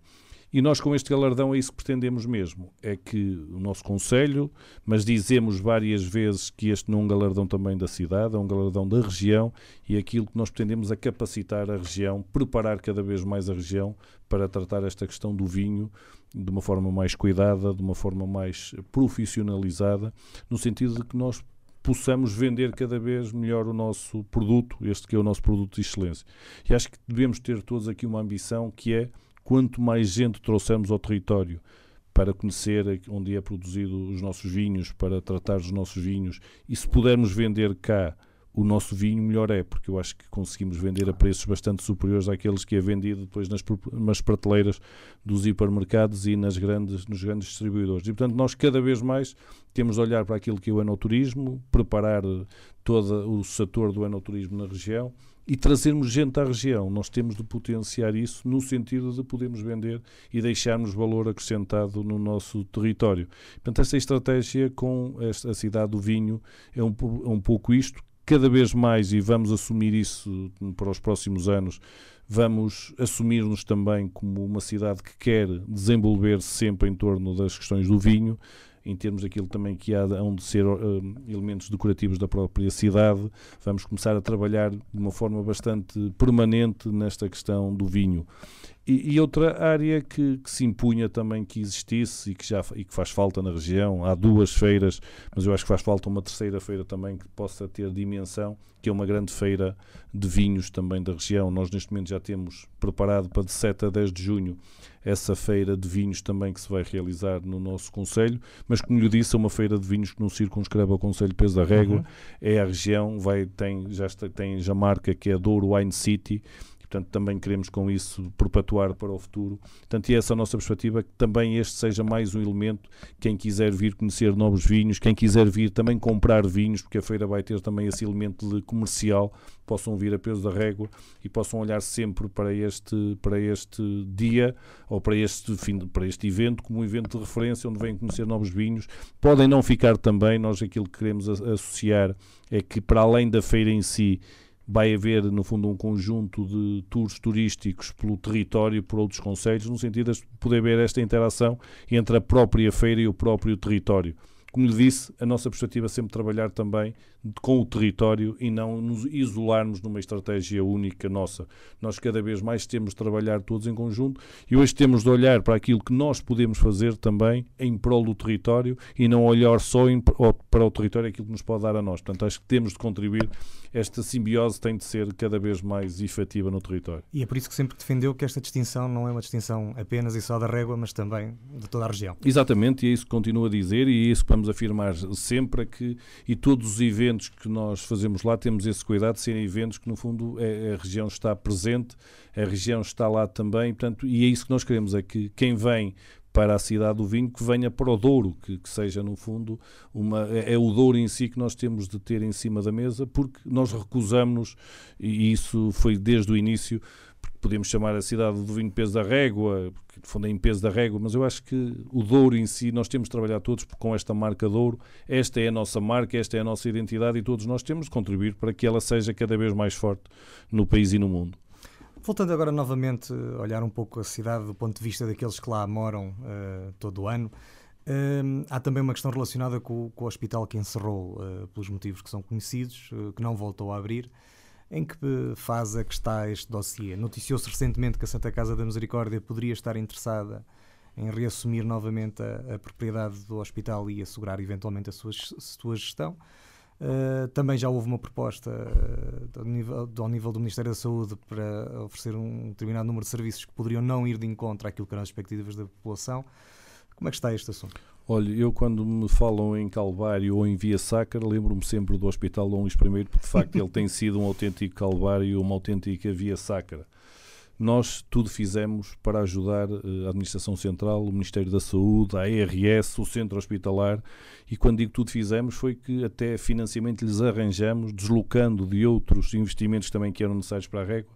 E nós, com este galardão, é isso que pretendemos mesmo: é que o nosso Conselho, mas dizemos várias vezes que este não é um galardão também da cidade, é um galardão da região, e aquilo que nós pretendemos é capacitar a região, preparar cada vez mais a região para tratar esta questão do vinho de uma forma mais cuidada, de uma forma mais profissionalizada, no sentido de que nós possamos vender cada vez melhor o nosso produto, este que é o nosso produto de excelência. E acho que devemos ter todos aqui uma ambição que é quanto mais gente trouxermos ao território para conhecer onde é produzido os nossos vinhos, para tratar dos nossos vinhos, e se pudermos vender cá o nosso vinho, melhor é, porque eu acho que conseguimos vender a preços bastante superiores àqueles que é vendido depois nas, nas prateleiras dos hipermercados e nas grandes, nos grandes distribuidores. E, portanto, nós cada vez mais temos de olhar para aquilo que é o enoturismo, preparar todo o setor do enoturismo na região e trazermos gente à região. Nós temos de potenciar isso no sentido de podermos vender e deixarmos valor acrescentado no nosso território. Portanto, esta estratégia com a cidade do vinho é um, é um pouco isto. Cada vez mais, e vamos assumir isso para os próximos anos, vamos assumir-nos também como uma cidade que quer desenvolver-se sempre em torno das questões do vinho em termos daquilo também que há de ser uh, elementos decorativos da própria cidade. Vamos começar a trabalhar de uma forma bastante permanente nesta questão do vinho. E, e outra área que, que, se impunha também que existisse e que, já, e que faz falta na região, há duas feiras, mas eu acho que faz falta uma terceira feira também que possa ter dimensão, que é uma grande feira de vinhos também da região. Nós neste momento já temos preparado para de 7 a 10 de junho essa feira de vinhos também que se vai realizar no nosso Conselho, mas como lhe disse, é uma feira de vinhos que não circunscreve ao Conselho Peso da Régua, uhum. é a região, vai, tem, já, está, tem já marca que é Douro Wine City, portanto também queremos com isso perpetuar para o futuro. Portanto, e essa é a nossa perspectiva, que também este seja mais um elemento, quem quiser vir conhecer novos vinhos, quem quiser vir também comprar vinhos, porque a feira vai ter também esse elemento comercial, possam vir a peso da régua e possam olhar sempre para este, para este dia ou para este, fim, para este evento como um evento de referência onde vêm conhecer novos vinhos. Podem não ficar também, nós aquilo que queremos associar é que para além da feira em si, vai haver, no fundo, um conjunto de tours turísticos pelo território, por outros conselhos, no sentido de poder ver esta interação entre a própria feira e o próprio território. Como lhe disse, a nossa perspectiva é sempre trabalhar também com o território e não nos isolarmos numa estratégia única nossa. Nós cada vez mais temos de trabalhar todos em conjunto e hoje temos de olhar para aquilo que nós podemos fazer também em prol do território e não olhar só em, para o território aquilo que nos pode dar a nós. Portanto, acho que temos de contribuir. Esta simbiose tem de ser cada vez mais efetiva no território. E é por isso que sempre defendeu que esta distinção não é uma distinção apenas e só da régua, mas também de toda a região. Exatamente, e é isso que continuo a dizer e é isso que vamos afirmar sempre, é que e todos os eventos eventos que nós fazemos lá temos esse cuidado de serem eventos que, no fundo, é, a região está presente, a região está lá também, portanto, e é isso que nós queremos, é que quem vem para a cidade do vinho que venha para o Douro, que, que, seja no fundo uma é, é o Douro em si que nós temos de ter em cima da mesa, porque nós recusamos e isso foi desde o início podemos chamar a cidade do vinho peso da régua, porque no fundo é em peso da régua, mas eu acho que o Douro em si, nós temos de trabalhar todos com esta marca Douro, esta é a nossa marca, esta é a nossa identidade e todos nós temos de contribuir para que ela seja cada vez mais forte no país e no mundo. Voltando agora novamente a olhar um pouco a cidade do ponto de vista daqueles que lá moram uh, todo o ano, uh, há também uma questão relacionada com, com o hospital que encerrou, uh, pelos motivos que são conhecidos, que não voltou a abrir. Em que fase é que está este dossiê? Noticiou-se recentemente que a Santa Casa da Misericórdia poderia estar interessada em reassumir novamente a, a propriedade do hospital e assegurar eventualmente a sua, a sua gestão. Uh, também já houve uma proposta uh, ao, nível, ao, nível, do Ministério da Saúde para oferecer um determinado número de serviços que poderiam não ir de encontro àquilo que eram as expectativas da população. Como é que está este assunto? Olha, eu quando me falam em Calvário ou em Via Sacra, lembro-me sempre do Hospital Dom Luís I, porque de facto ele tem sido um autêntico Calvário e uma autêntica Via Sacra. Nós tudo fizemos para ajudar eh, a Administração Central, o Ministério da Saúde, a ARS, o Centro Hospitalar, e quando digo tudo fizemos foi que até financiamento lhes arranjamos, deslocando de outros investimentos também que eram necessários para a régua,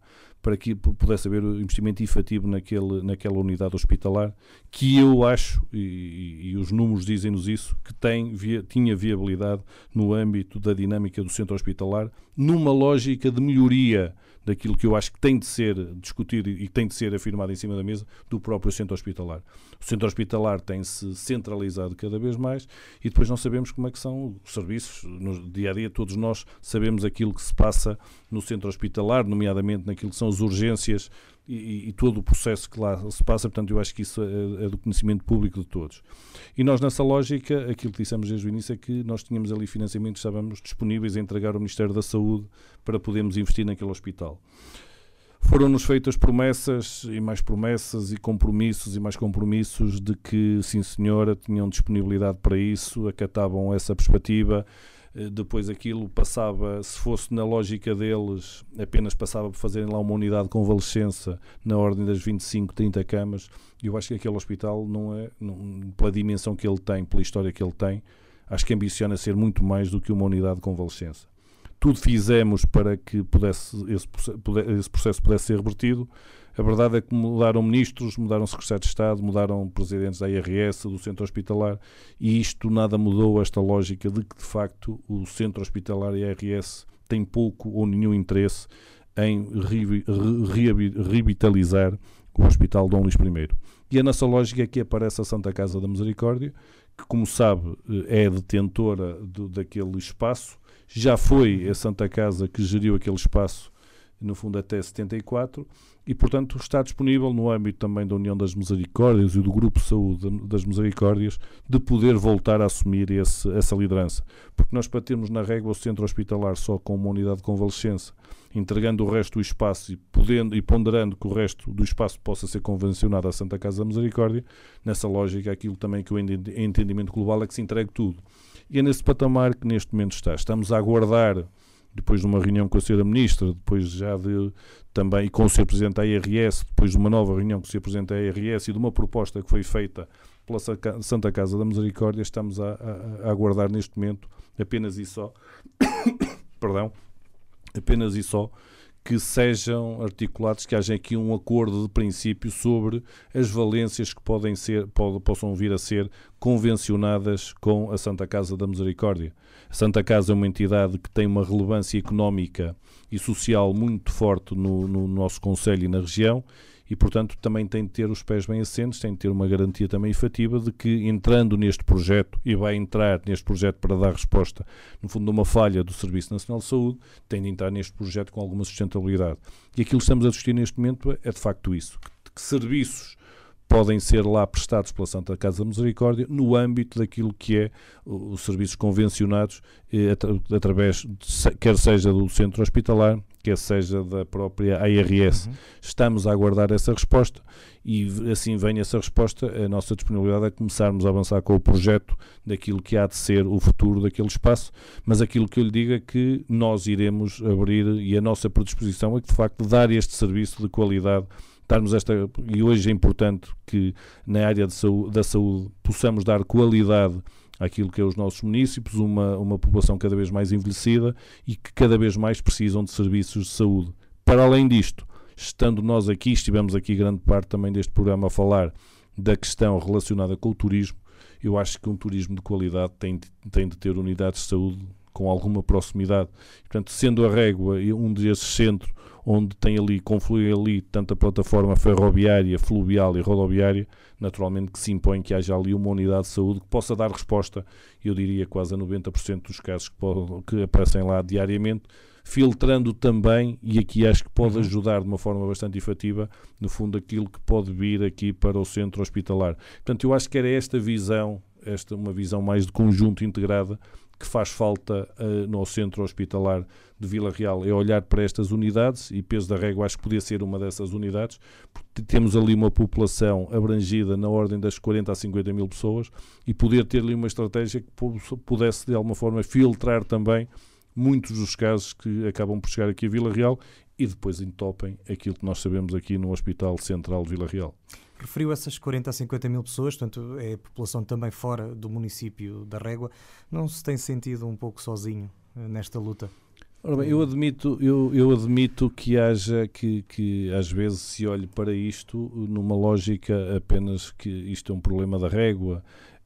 para que pudesse haver investimento efetivo naquele, naquela unidade hospitalar, que eu acho, e, e os números dizem-nos isso, que tem, via, tinha viabilidade no âmbito da dinâmica do centro hospitalar, numa lógica de melhoria daquilo que eu acho que tem de ser discutido e tem de ser afirmado em cima da mesa do próprio centro hospitalar. O centro hospitalar tem-se centralizado cada vez mais e depois não sabemos como é que são os serviços no dia a dia. Todos nós sabemos aquilo que se passa no centro hospitalar, nomeadamente naquilo que são as urgências e, e, todo o processo que lá se passa, portanto, eu acho que isso é, é, do conhecimento público de todos. E nós, nessa lógica, aquilo que dissemos desde o início é que nós tínhamos ali financiamento, estávamos disponíveis a entregar ao Ministério da Saúde para podermos investir naquele hospital. Foram-nos feitas promessas e mais promessas e compromissos e mais compromissos de que, sim senhora, tinham disponibilidade para isso, acatavam essa perspectiva depois aquilo passava, se fosse na lógica deles, apenas passava por fazerem lá uma unidade de convalescença na ordem das 25, 30 camas. E eu acho que aquele hospital não é, não, pela dimensão que ele tem, pela história que ele tem, acho que ambiciona ser muito mais do que uma unidade de convalescença. Tudo fizemos para que pudesse, esse, esse processo pudesse ser revertido. A verdade é que mudaram ministros, mudaram secretários de Estado, mudaram presidentes da IRS, do centro hospitalar, e isto nada mudou esta lógica de que, de facto, o centro hospitalar e a IRS têm pouco ou nenhum interesse em revitalizar o Hospital Dom Luís I. E é nessa lógica que aparece a Santa Casa da Misericórdia, que, como sabe, é detentora do, daquele espaço, já foi a Santa Casa que geriu aquele espaço no fundo até 74, e portanto está disponível no âmbito também da União das Misericórdias e do Grupo de Saúde das Misericórdias de poder voltar a assumir esse, essa liderança. Porque nós para termos na régua o centro hospitalar só com uma unidade de convalescença, entregando o resto do espaço e, podendo, e ponderando que o resto do espaço possa ser convencionado à Santa Casa da Misericórdia, nessa lógica aquilo também que o entendimento global é que se entregue tudo. E é nesse patamar que neste momento está. Estamos a aguardar depois de uma reunião com a Sra. Ministra, depois já de também com o Sr. Presidente da IRS, depois de uma nova reunião com o Sr. Presidente da IRS e de uma proposta que foi feita pela Santa Casa da Misericórdia, estamos a, a, a aguardar neste momento apenas e só, perdão, apenas e só que sejam articulados, que haja aqui um acordo de princípio sobre as valências que podem ser, pode, possam vir a ser convencionadas com a Santa Casa da Misericórdia. Santa Casa é uma entidade que tem uma relevância económica e social muito forte no, no nosso Conselho e na região e, portanto, também tem de ter os pés bem assentes, tem de ter uma garantia também efetiva de que, entrando neste projeto, e vai entrar neste projeto para dar resposta, no fundo, a uma falha do Serviço Nacional de Saúde, tem de entrar neste projeto com alguma sustentabilidade. E aquilo que estamos a discutir neste momento é, de facto, isso. Que, que serviços podem ser lá prestados pela Santa Casa da Misericórdia no âmbito daquilo que é os serviços convencionados, eh, através, quer seja do centro hospitalar, quer seja da própria ARS. Uhum. Estamos a aguardar essa resposta e assim vem essa resposta, a nossa disponibilidade é começarmos a avançar com o projeto daquilo que há de ser o futuro daquele espaço, mas aquilo que eu lhe digo é que nós iremos abrir e a nossa predisposição é que de facto dar este serviço de qualidade darmos esta e hoje é importante que na área saúde, da saúde possamos dar qualidade àquilo que é os nossos municípios, uma, uma população cada vez mais envelhecida e que cada vez mais precisam de serviços de saúde. Para além disto, estando nós aqui, estivemos aqui grande parte também deste programa a falar da questão relacionada com o turismo, eu acho que um turismo de qualidade tem, tem de ter unidades de saúde com alguma proximidade. Portanto, sendo a régua um desses centros onde tem ali, conflui ali tanto a plataforma ferroviária, fluvial e rodoviária, naturalmente que se impõe que haja ali uma unidade de saúde que possa dar resposta, eu diria quase a 90% dos casos que, podem, que aparecem lá diariamente, filtrando também, e aqui acho que pode uhum. ajudar de uma forma bastante efetiva, no fundo, aquilo que pode vir aqui para o centro hospitalar. Portanto, eu acho que era esta visão, esta uma visão mais de conjunto integrada, que faz falta uh, no centro hospitalar de Vila Real é olhar para estas unidades e Peso da Régua acho que podia ser uma dessas unidades, porque temos ali uma população abrangida na ordem das 40 a 50 mil pessoas e poder ter ali uma estratégia que pudesse de alguma forma filtrar também muitos dos casos que acabam por chegar aqui a Vila Real e depois entopem aquilo que nós sabemos aqui no Hospital Central de Vila Real. Referiu essas 40 a 50 mil pessoas, portanto é a população também fora do município da Régua. Não se tem sentido um pouco sozinho eh, nesta luta? Ora bem, eu admito, eu, eu admito que haja que, que às vezes se olhe para isto numa lógica apenas que isto é um problema da régua,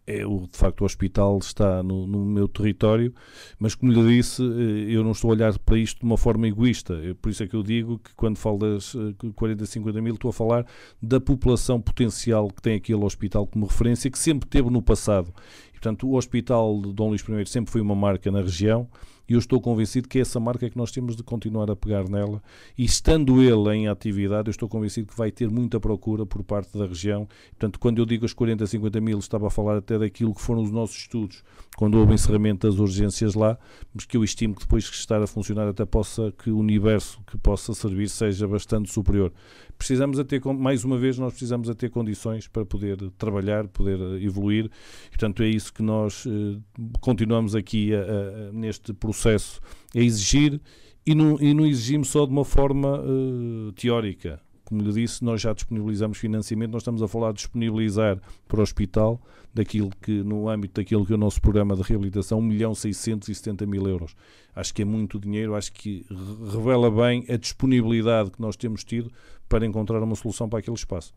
é o, de facto o hospital está no, no, meu território, mas como lhe disse, eh, eu não estou a olhar para isto de uma forma egoísta. Por isso é que eu digo que quando falo das 40, eh, 50 mil, estou a falar da população potencial que tem aquele hospital como referência, que sempre teve no passado. E, portanto, o Hospital de Dom Luís I sempre foi uma marca na região e eu estou convencido que essa marca é que nós temos de continuar a pegar nela e estando ele em atividade, eu estou convencido que vai ter muita procura por parte da região. Portanto, quando eu digo as 40, 50 mil, estava a falar até daquilo que foram os nossos estudos, quando houve encerramento das urgências lá, mas que eu estimo que depois que estar a funcionar até possa, que o universo que possa servir seja bastante superior. Precisamos a ter, mais uma vez, nós precisamos a ter condições para poder trabalhar, poder evoluir, e, portanto é isso que nós eh, continuamos aqui a, a, neste processo é exigir e não, e não exigimos só de uma forma uh, teórica. Como lhe disse, nós já disponibilizamos financiamento, nós estamos a falar de disponibilizar para o hospital daquilo que, no âmbito daquilo que é o nosso programa de reabilitação, 1 milhão 670 mil euros. Acho que é muito dinheiro, acho que revela bem a disponibilidade que nós temos tido para encontrar uma solução para aquele espaço.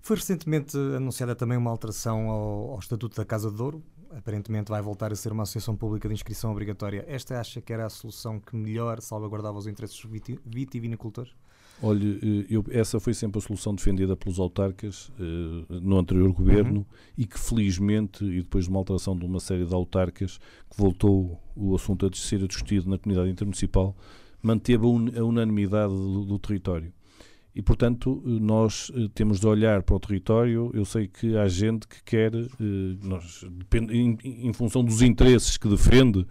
Foi recentemente anunciada também uma alteração ao, ao Estatuto da Casa de Douro, aparentemente vai voltar a ser uma associação pública de inscrição obrigatória. Esta acha que era a solução que melhor salvaguardava os interesses vitivinicultores? Olha, eh, eu, essa foi sempre a solução defendida pelos autarcas uh, no anterior governo uhum. e que felizmente, e depois de uma alteração de uma série de autarcas, que voltou o assunto a ser discutido na comunidade intermunicipal, manteve a, un, a unanimidade do, do território. E, portanto, nós eh, temos de olhar para o território. Eu sei que há gente que quer, eh, nós, em, em função dos interesses que defende,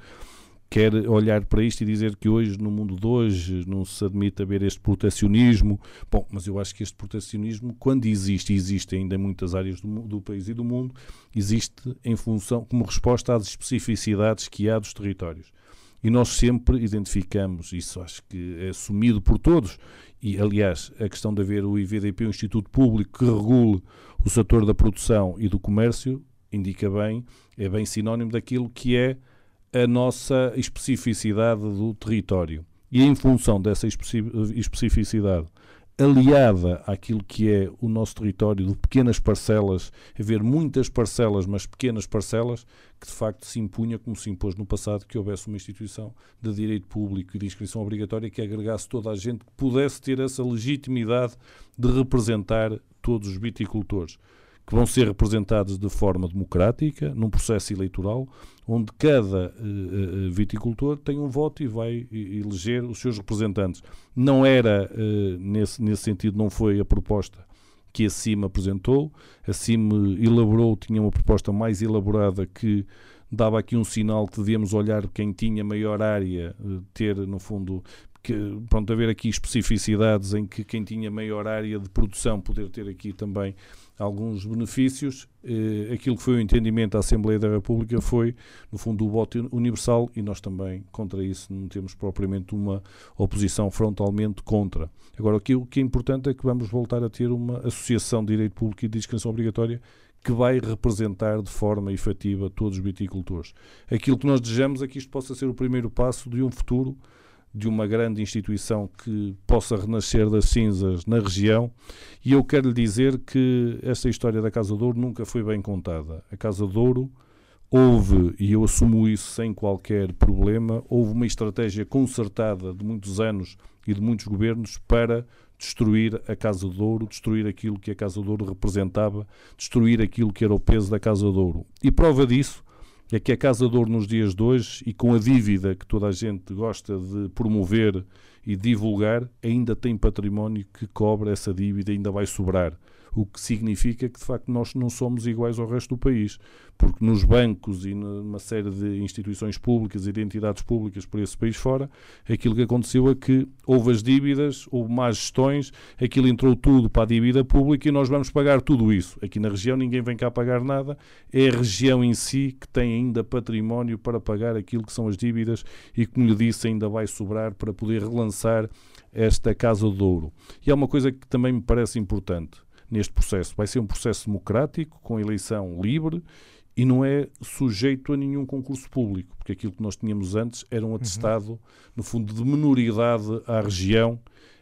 quer olhar para isto e dizer que hoje, no mundo de hoje, não se admite haver este protecionismo. Bom, mas eu acho que este protecionismo, quando existe, existe ainda em muitas áreas do, do, país e do mundo, existe em função, como resposta às especificidades que há dos territórios. E nós sempre identificamos, isso acho que é assumido por todos, e aliás, a questão de haver o IVDP, o Instituto Público, que regule o setor da produção e do comércio, indica bem, é bem sinónimo daquilo que é a nossa especificidade do território. E em função dessa especificidade, aliada àquilo que é o nosso território de pequenas parcelas, haver muitas parcelas, mas pequenas parcelas, que de facto se impunha, como se impôs no passado, que houvesse uma instituição de direito público e de inscrição obrigatória que agregasse toda a gente que pudesse ter essa legitimidade de representar todos os viticultores que vão ser representados de forma democrática, num processo eleitoral, onde cada uh, viticultor tem um voto e vai eleger os seus representantes. Não era, nesse, nesse sentido, não foi a proposta que a CIM apresentou. A CIM elaborou, tinha uma proposta mais elaborada que dava aqui um sinal que devíamos olhar quem tinha maior área, ter, no fundo, que, pronto, haver aqui especificidades em que quem tinha maior área de produção poder ter aqui também alguns benefícios. Eh, aquilo que foi o entendimento da Assembleia da República foi, no fundo, o voto universal e nós também, contra isso, não temos propriamente uma oposição frontalmente contra. Agora, o que é importante é que vamos voltar a ter uma associação de direito público e de inscrição obrigatória que vai representar de forma efetiva todos os viticultores. Aquilo que nós desejamos é que isto possa ser o primeiro passo de um futuro de uma grande instituição que possa renascer das cinzas na região. E eu quero lhe dizer que esta história da Casa de Ouro nunca foi bem contada. A Casa de Ouro houve, e eu assumo isso sem qualquer problema, houve uma estratégia concertada de muitos anos e de muitos governos para destruir a Casa de Ouro, destruir aquilo que a Casa de Ouro representava, destruir aquilo que era o peso da Casa de Ouro. E prova disso é que a Casa de Ouro nos dias de hoje, e com a dívida que toda a gente gosta de promover e divulgar, ainda tem património que cobra essa dívida, ainda vai sobrar o que significa que de facto nós não somos iguais ao resto do país, porque nos bancos e numa série de instituições públicas e de entidades públicas por esse país fora, aquilo que aconteceu é que houve as dívidas, houve más gestões, aquilo entrou tudo para a dívida pública e nós vamos pagar tudo isso. Aqui na região ninguém vem cá pagar nada, é a região em si que tem ainda património para pagar aquilo que são as dívidas e, como lhe disse, ainda vai sobrar para poder relançar esta Casa do Ouro. E há uma coisa que também me parece importante neste processo. Vai ser um processo democrático, com eleição livre e não é sujeito a nenhum concurso público, porque aquilo que nós tínhamos antes era um uhum. atestado, uhum. no fundo, de minoridade à região,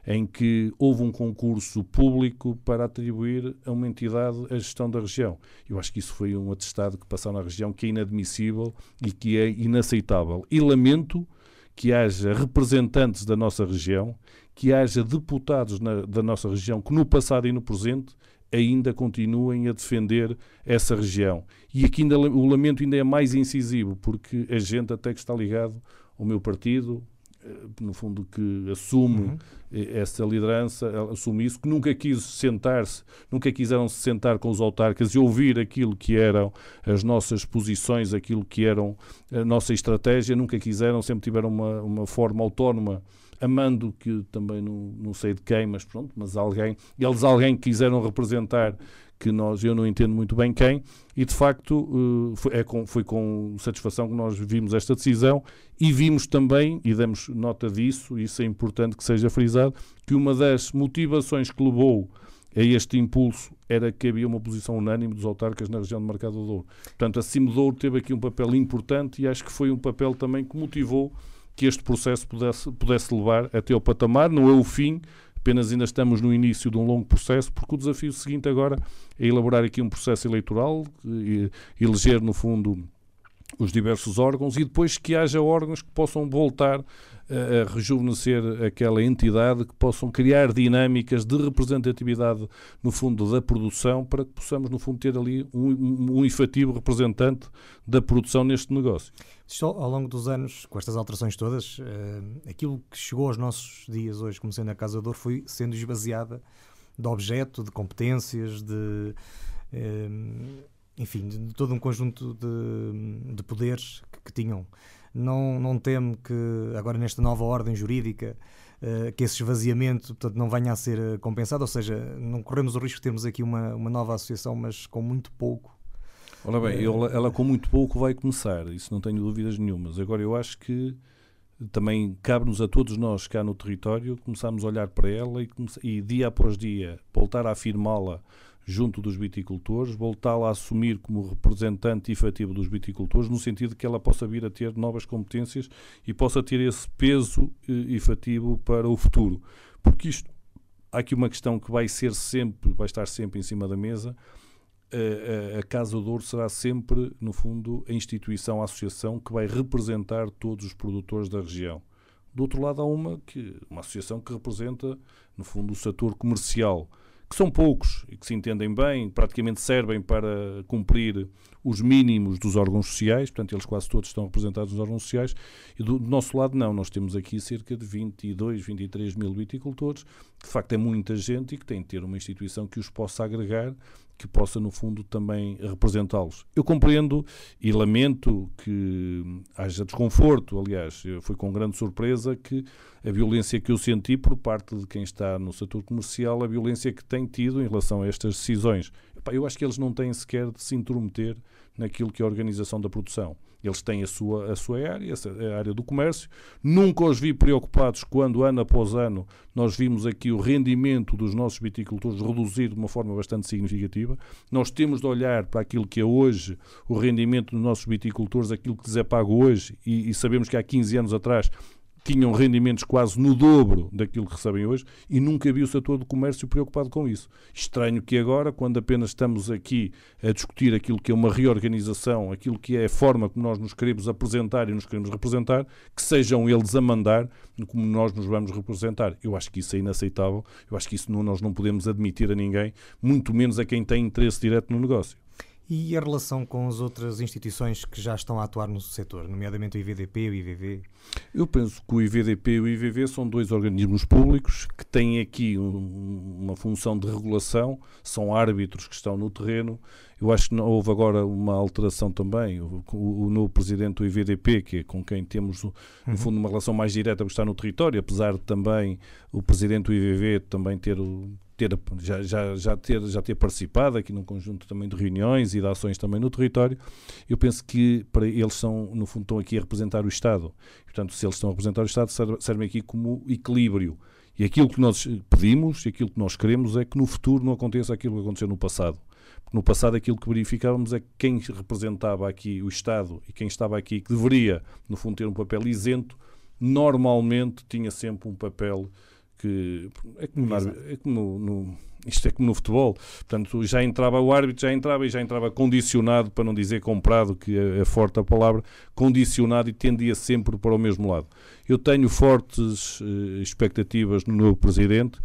em que houve um concurso público para atribuir a uma entidade a gestão da região. Eu acho que isso foi um atestado que passou na região que é inadmissível e que é inaceitável. E lamento que haja representantes da nossa região, que haja deputados na, da nossa região que no passado e no presente ainda continuem a defender essa região. E aqui ainda, o lamento ainda é mais incisivo, porque a gente até que está ligado ao meu partido, no fundo, que assume uhum. essa liderança, assume isso, que nunca quis sentar-se, nunca quiseram se sentar com os autarcas e ouvir aquilo que eram as nossas posições, aquilo que eram a nossa estratégia, nunca quiseram, sempre tiveram uma, uma forma autónoma amando que também não, não sei de quem, mas pronto, mas alguém, eles alguém quiseram representar que nós, eu não entendo muito bem quem, e de facto eh, foi, é com, foi com satisfação que nós vimos esta decisão e vimos também, e damos nota disso, isso é importante que seja frisado, que uma das motivações que levou a este impulso era que havia uma posição unânime dos autarcas na região de Mercado do Douro. Portanto, a Cimedouro teve aqui um papel importante e acho que foi um papel também que motivou que este processo pudesse, pudesse levar até ao patamar. Não é o fim, apenas ainda estamos no início de um longo processo, porque o desafio seguinte agora é elaborar aqui um processo eleitoral, e, eleger, no fundo, os diversos órgãos e depois que haja órgãos que possam voltar a, rejuvenescer aquela entidade, que possam criar dinâmicas de representatividade, no fundo, da produção, para que possamos, no fundo, ter ali um, um efetivo representante da produção neste negócio. Ao longo dos anos, com estas alterações todas, uh, aquilo que chegou aos nossos dias hoje, como sendo a Casa Dor, foi sendo esvaziada de objeto, de competências, de. Uh, enfim, de, de, todo um conjunto de, de poderes que, que tinham não, não teme que agora nesta nova ordem jurídica uh, que esse esvaziamento portanto, não venha a ser eh, compensado, ou seja, não corremos o risco de termos aqui uma, uma nova associação, mas com muito pouco. Ora bem, ela, ela com muito pouco vai começar, isso não tenho dúvidas nenhumas. Agora, eu acho que também cabe-nos a todos nós cá no território começarmos a olhar para ela e, e dia após dia voltar a afirmá-la junto dos viticultores, voltá-la a assumir como representante efetivo dos viticultores, no sentido que ela possa vir a ter novas competências e possa ter esse peso eh, efetivo para o futuro. Porque isto, há aqui uma questão que vai ser sempre, vai estar sempre em cima da mesa, a, a Casa do Ouro será sempre, no fundo, a instituição, a associação que vai representar todos os produtores da região. Do outro lado, há uma, que, uma associação que representa, no fundo, o setor comercial que são poucos e que se entendem bem, praticamente servem para cumprir os mínimos dos órgãos sociais, portanto, eles quase todos estão representados nos órgãos sociais, e do, do, nosso lado, não. Nós temos aqui cerca de 22, 23 mil viticultores, que de facto é muita gente e que tem de ter uma instituição que os possa agregar que possa, no fundo, também representá-los. Eu compreendo e lamento que haja desconforto, aliás, foi com grande surpresa que a violência que eu senti por parte de quem está no setor comercial, a violência que tem tido em relação a estas decisões. Eu acho que eles não têm sequer de se intrometer naquilo que é a organização da produção. Eles têm a sua, a sua área, a área do comércio. Nunca os vi preocupados quando, ano após ano, nós vimos aqui o rendimento dos nossos viticultores reduzir de uma forma bastante significativa. Nós temos de olhar para aquilo que é hoje o rendimento dos nossos viticultores, aquilo que lhes é pago hoje, e, e sabemos que há 15 anos atrás tinham rendimentos quase no dobro daquilo que recebem hoje e nunca vi o setor do comércio preocupado com isso. Estranho que agora, quando apenas estamos aqui a discutir aquilo que é uma reorganização, aquilo que é a forma como nós nos queremos apresentar e nos queremos representar, que sejam eles a mandar como nós nos vamos representar. Eu acho que isso é inaceitável, eu acho que isso não, nós não podemos admitir a ninguém, muito menos a quem tem interesse direto no negócio. E a relação com as outras instituições que já estão a atuar no setor, nomeadamente o IVDP e o IVV? Eu penso que o IVDP e o IVV são dois organismos públicos que têm aqui um, uma função de regulação, são árbitros que estão no terreno. Eu acho que não, houve agora uma alteração também. O, o, o novo presidente do IVDP, que é com quem temos, no uhum. fundo, uma relação mais direta porque está no território, apesar de também o presidente do IVV também ter o ter, já, já, já, ter, já ter participado aqui num conjunto também de reuniões e de ações também no território, eu penso que para eles são, no fundo, estão aqui a representar o Estado. Portanto, se eles estão a representar o Estado, servem aqui como equilíbrio. E aquilo que nós pedimos, e aquilo que nós queremos é que no futuro não aconteça aquilo que aconteceu no passado. No passado, aquilo que verificávamos é que quem representava aqui o Estado e quem estava aqui, que deveria, no fundo, ter um papel isento, normalmente tinha sempre um papel que. É como, é como no, isto é como no futebol. Portanto, já entrava o árbitro, já entrava e já entrava condicionado, para não dizer comprado, que é, é forte a palavra, condicionado e tendia sempre para o mesmo lado. Eu tenho fortes uh, expectativas no novo presidente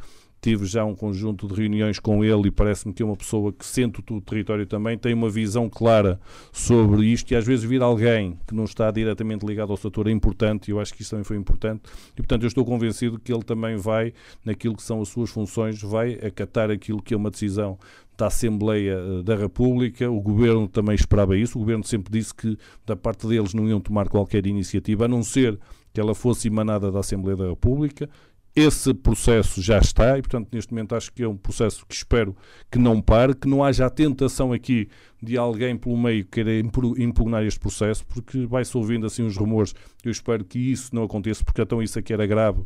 tive já um conjunto de reuniões com ele e parece-me que é uma pessoa que sente o território também, tem uma visão clara sobre isto e às vezes vir alguém que não está diretamente ligado ao setor é importante e eu acho que isso também foi importante. E portanto eu estou convencido que ele também vai, naquilo que são as suas funções, vai acatar aquilo que é uma decisão da Assembleia eh, da República, o Governo também esperava isso, o Governo sempre disse que da parte deles não iam tomar qualquer iniciativa, a não ser que ela fosse emanada da Assembleia da República esse processo já está e, portanto, neste momento acho que é um processo que espero que não pare, que não haja a tentação aqui de alguém pelo meio querer impugnar este processo, porque vai-se ouvindo assim os rumores. Eu espero que isso não aconteça, porque então isso aqui era grave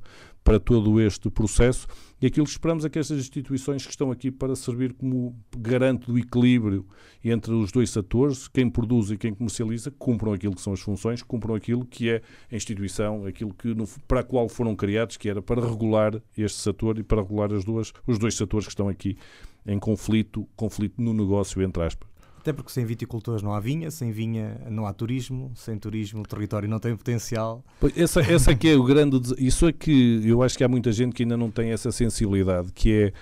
para todo este processo. E aquilo que esperamos é que estas instituições que estão aqui para servir como garante do equilíbrio entre os dois setores, quem produz e quem comercializa, cumpram aquilo que são as funções, cumpram aquilo que é a instituição, aquilo que no, para a qual foram criados, que era para regular este setor e para regular as duas, os dois setores que estão aqui em conflito, conflito no negócio, entre aspas. Até porque sem viticultores não há vinha, sem vinha não há turismo, sem turismo o território não tem potencial. Essa, essa aqui é o grande. Isso é que eu acho que há muita gente que ainda não tem essa sensibilidade, que é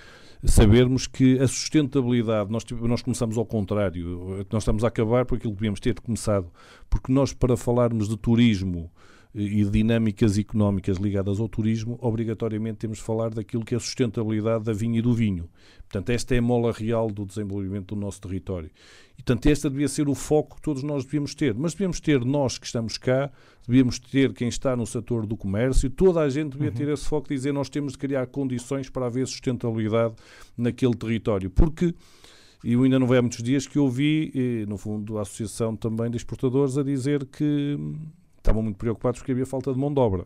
sabermos que a sustentabilidade, nós, nós começamos ao contrário, nós estamos a acabar por aquilo que devíamos ter começado, porque nós, para falarmos de turismo e dinâmicas económicas ligadas ao turismo, obrigatoriamente temos de falar daquilo que é a sustentabilidade da vinha e do vinho. Portanto, esta é a mola real do desenvolvimento do nosso território. E, portanto, este devia ser o foco que todos nós devíamos ter. Mas devíamos ter nós que estamos cá, devíamos ter quem está no setor do comércio, toda a gente devia uhum. ter esse foco de dizer nós temos de criar condições para haver sustentabilidade naquele território. Porque e eu ainda não veio há muitos dias que ouvi, no fundo, a Associação também de Exportadores a dizer que estavam muito preocupados porque havia falta de mão de obra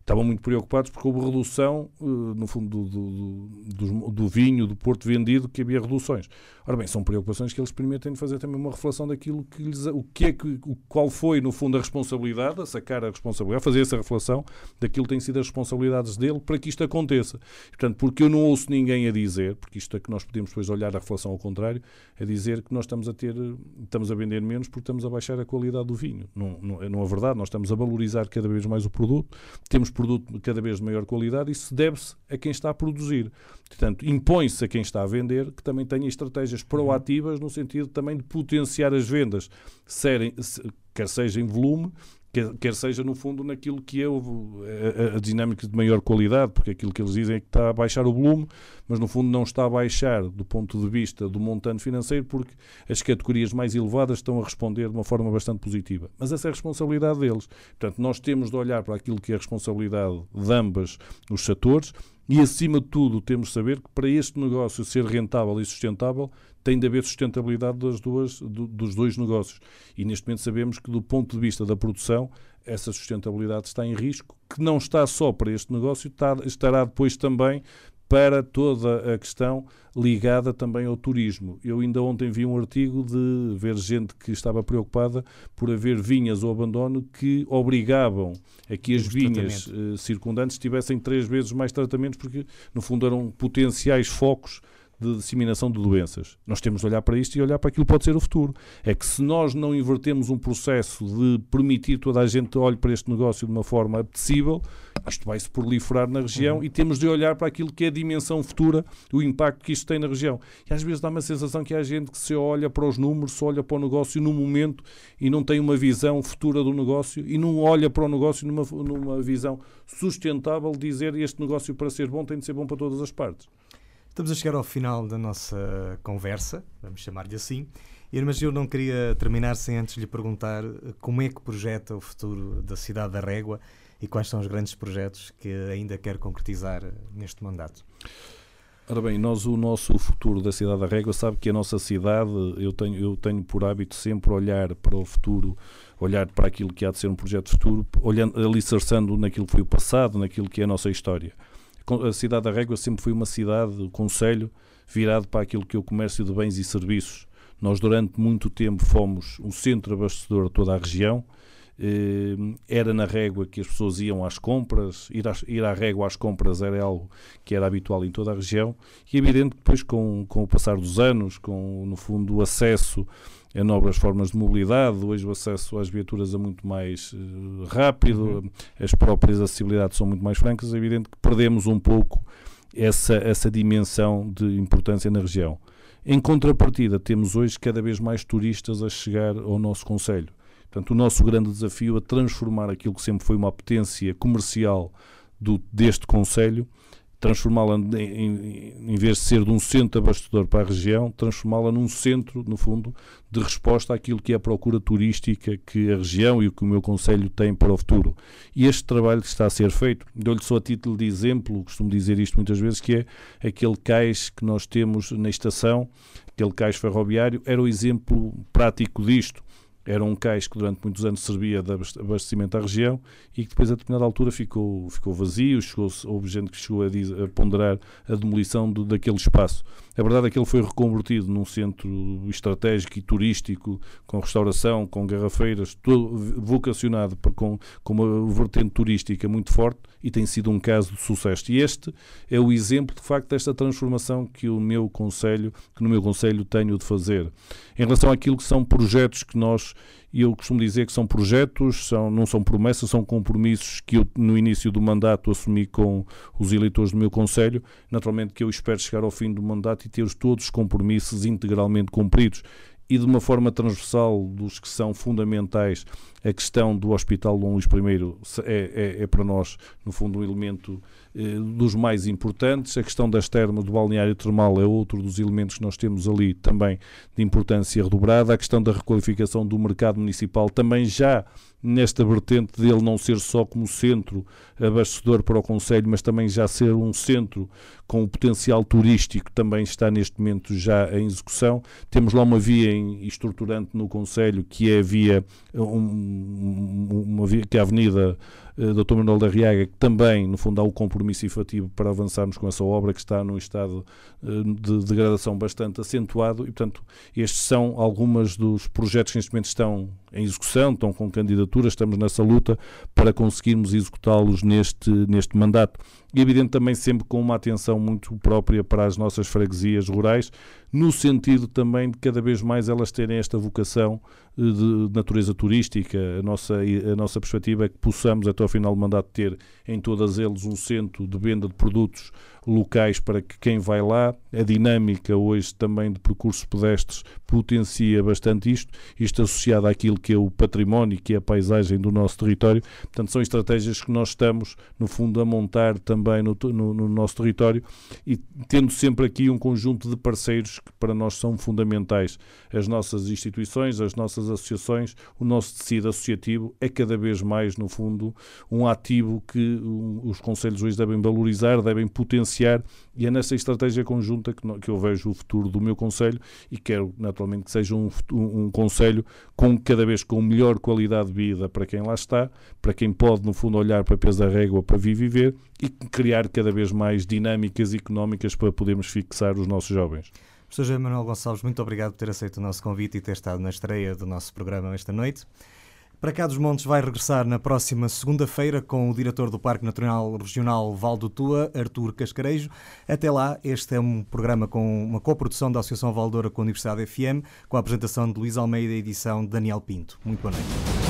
estavam muito preocupados porque houve redução, eh, no fundo, do, do, do, vinho, do porto vendido, que havia reduções. Ora bem, são preocupações que eles permitem fazer também uma reflexão daquilo que lhes, o que é que, qual foi, no fundo, a responsabilidade, a sacar a responsabilidade, fazer essa reflexão daquilo que têm sido as responsabilidades dele para que isto aconteça. Portanto, porque eu não ouço ninguém a dizer, porque isto é que nós podemos depois olhar a reflexão ao contrário, a dizer que nós estamos a ter, estamos a vender menos porque estamos a baixar a qualidade do vinho. Não, não, não é verdade, nós estamos a valorizar cada vez mais o produto, temos produto cada vez de maior qualidade, isso deve-se a quem está a produzir. Portanto, impõe-se a quem está a vender que também tenha estratégias proativas no sentido também de potenciar as vendas, serem, quer seja em volume, quer, quer seja no fundo naquilo que é o, a, a, dinâmica de maior qualidade, porque aquilo que eles dizem é que está a baixar o volume, mas no fundo não está a baixar do ponto de vista do montante financeiro, porque as categorias mais elevadas estão a responder de uma forma bastante positiva. Mas essa é a responsabilidade deles. Portanto, nós temos de olhar para aquilo que é a responsabilidade de ambas os setores e, acima de tudo, temos de saber que para este negócio ser rentável e sustentável, tem de haver sustentabilidade das duas, do, dos dois negócios. E neste momento sabemos que, do ponto de vista da produção, essa sustentabilidade está em risco, que não está só para este negócio, está, estará depois também para toda a questão ligada também ao turismo. Eu ainda ontem vi um artigo de ver gente que estava preocupada por haver vinhas ou abandono que obrigavam a que as vinhas uh, circundantes tivessem três vezes mais tratamentos, porque no fundo eram potenciais focos de disseminação de doenças. Nós temos de olhar para isto e olhar para aquilo que pode ser o futuro. É que se nós não invertemos um processo de permitir toda a gente olhe para este negócio de uma forma apetecível, isto vai se proliferar na região uhum. e temos de olhar para aquilo que é a dimensão futura, o impacto que isto tem na região. E às vezes dá uma sensação que há gente que se olha para os números, se olha para o negócio no momento e não tem uma visão futura do negócio e não olha para o negócio numa, numa visão sustentável, dizer este negócio para ser bom tem de ser bom para todas as partes. Estamos a chegar ao final da nossa conversa, vamos chamar-lhe assim, mas eu não queria terminar sem antes lhe perguntar como é que projeta o futuro da cidade da Régua e quais são os grandes projetos que ainda quer concretizar neste mandato. Ora bem, nós o nosso futuro da cidade da Régua sabe que a nossa cidade, eu tenho, eu tenho por hábito sempre olhar para o futuro, olhar para aquilo que há de ser um projeto futuro, olhando, alicerçando naquilo que foi o passado, naquilo que é a nossa história a cidade da Régua sempre foi uma cidade, o Conselho, virado para aquilo que é o comércio de bens e serviços. Nós, durante muito tempo, fomos o centro abastecedor de toda a região. Eh, era na régua que as pessoas iam às compras, ir, à, ir à régua às compras era algo que era habitual em toda a região, e é evidente que depois, com, com o passar dos anos, com, no fundo, o acesso a novas formas de mobilidade, hoje o acesso às viaturas é muito mais uh, rápido, uhum. as próprias acessibilidades são muito mais francas, é evidente que perdemos um pouco essa, essa dimensão de importância na região. Em contrapartida, temos hoje cada vez mais turistas a chegar ao nosso Conselho. Portanto, o nosso grande desafio é transformar aquilo que sempre foi uma potência comercial do, deste Conselho transformá-la, em, em, vez de ser de um centro abastecedor para a região, transformá-la num centro, no fundo, de resposta àquilo que é a procura turística que a região e o que o meu Conselho tem para o futuro. E este trabalho que está a ser feito, dou-lhe só a título de exemplo, costumo dizer isto muitas vezes, que é aquele cais que nós temos na estação, aquele cais ferroviário, era o exemplo prático disto era um cais que durante muitos anos servia de abastecimento à região e que depois a determinada altura ficou, ficou vazio, houve gente que chegou a, a ponderar a demolição do, daquele espaço. A verdade é que ele foi reconvertido num centro estratégico e turístico, com restauração, com garrafeiras, todo vocacionado para, com, com uma vertente turística muito forte e tem sido um caso de sucesso. E este é o exemplo, de facto, desta transformação que o meu conselho, que no meu conselho tenho de fazer. Em relação àquilo que são projetos que nós e eu costumo dizer que são projetos, são, não são promessas, são compromissos que eu, no início do mandato, assumi com os eleitores do meu Conselho. Naturalmente que eu espero chegar ao fim do mandato e ter todos os compromissos integralmente cumpridos e de uma forma transversal dos que são fundamentais, a questão do Hospital Dom Luís I é, é, é para nós, no fundo, um elemento eh, dos mais importantes. A questão das termas do balneário termal é outro dos elementos que nós temos ali também de importância redobrada. A questão da requalificação do mercado municipal também já nesta vertente dele não ser só como centro abastecedor para o Conselho, mas também já ser um centro com o potencial turístico, também está neste momento já em execução. Temos lá uma via em, estruturante no Conselho, que é a via, um, uma via que é a Avenida uh, Dr. Manuel da Riaga, que também, no fundo, há o compromisso efetivo para avançarmos com essa obra, que está num estado uh, de degradação bastante acentuado, e, portanto, estes são algumas dos projetos que neste momento estão em execução, estão com candidaturas, estamos nessa luta para conseguirmos executá-los neste, neste mandato. E, evidente, também sempre com uma atenção muito própria para as nossas freguesias rurais, no sentido também de cada vez mais elas terem esta vocação eh, de natureza turística. A nossa, a nossa perspectiva é que possamos, até ao final do mandato, ter em todas eles um centro de venda de produtos locais para que quem vai lá, a dinâmica hoje também de percursos pedestres potencia bastante isto, isto associado àquilo que é o património, que é a paisagem do nosso território. Portanto, são estratégias que nós estamos, no fundo, a montar também no, no, no nosso território e tendo sempre aqui um conjunto de parceiros que para nós são fundamentais. As nossas instituições, as nossas associações, o nosso tecido associativo é cada vez mais, no fundo, um ativo que os conselhos hoje devem valorizar, devem potenciar e é nessa estratégia conjunta que, que eu vejo o futuro do meu Conselho e quero naturalmente que seja um, um, um Conselho com cada vez com melhor qualidade de vida para quem lá está, para quem pode no fundo olhar para a peso da régua para vir viver e criar cada vez mais dinâmicas económicas para podermos fixar os nossos jovens. Professor Manuel Gonçalves, muito obrigado por ter aceito o nosso convite e ter estado na estreia do nosso programa esta noite. Para cá dos Montes vai regressar na próxima segunda-feira com o diretor do Parque Natural Regional Val do Tua, Artur Cascarejo. Até lá, este é um programa com uma coprodução da Associação Valdora com a Universidade FM, com a apresentação de Luís Almeida e edição de Daniel Pinto. Muito boa noite.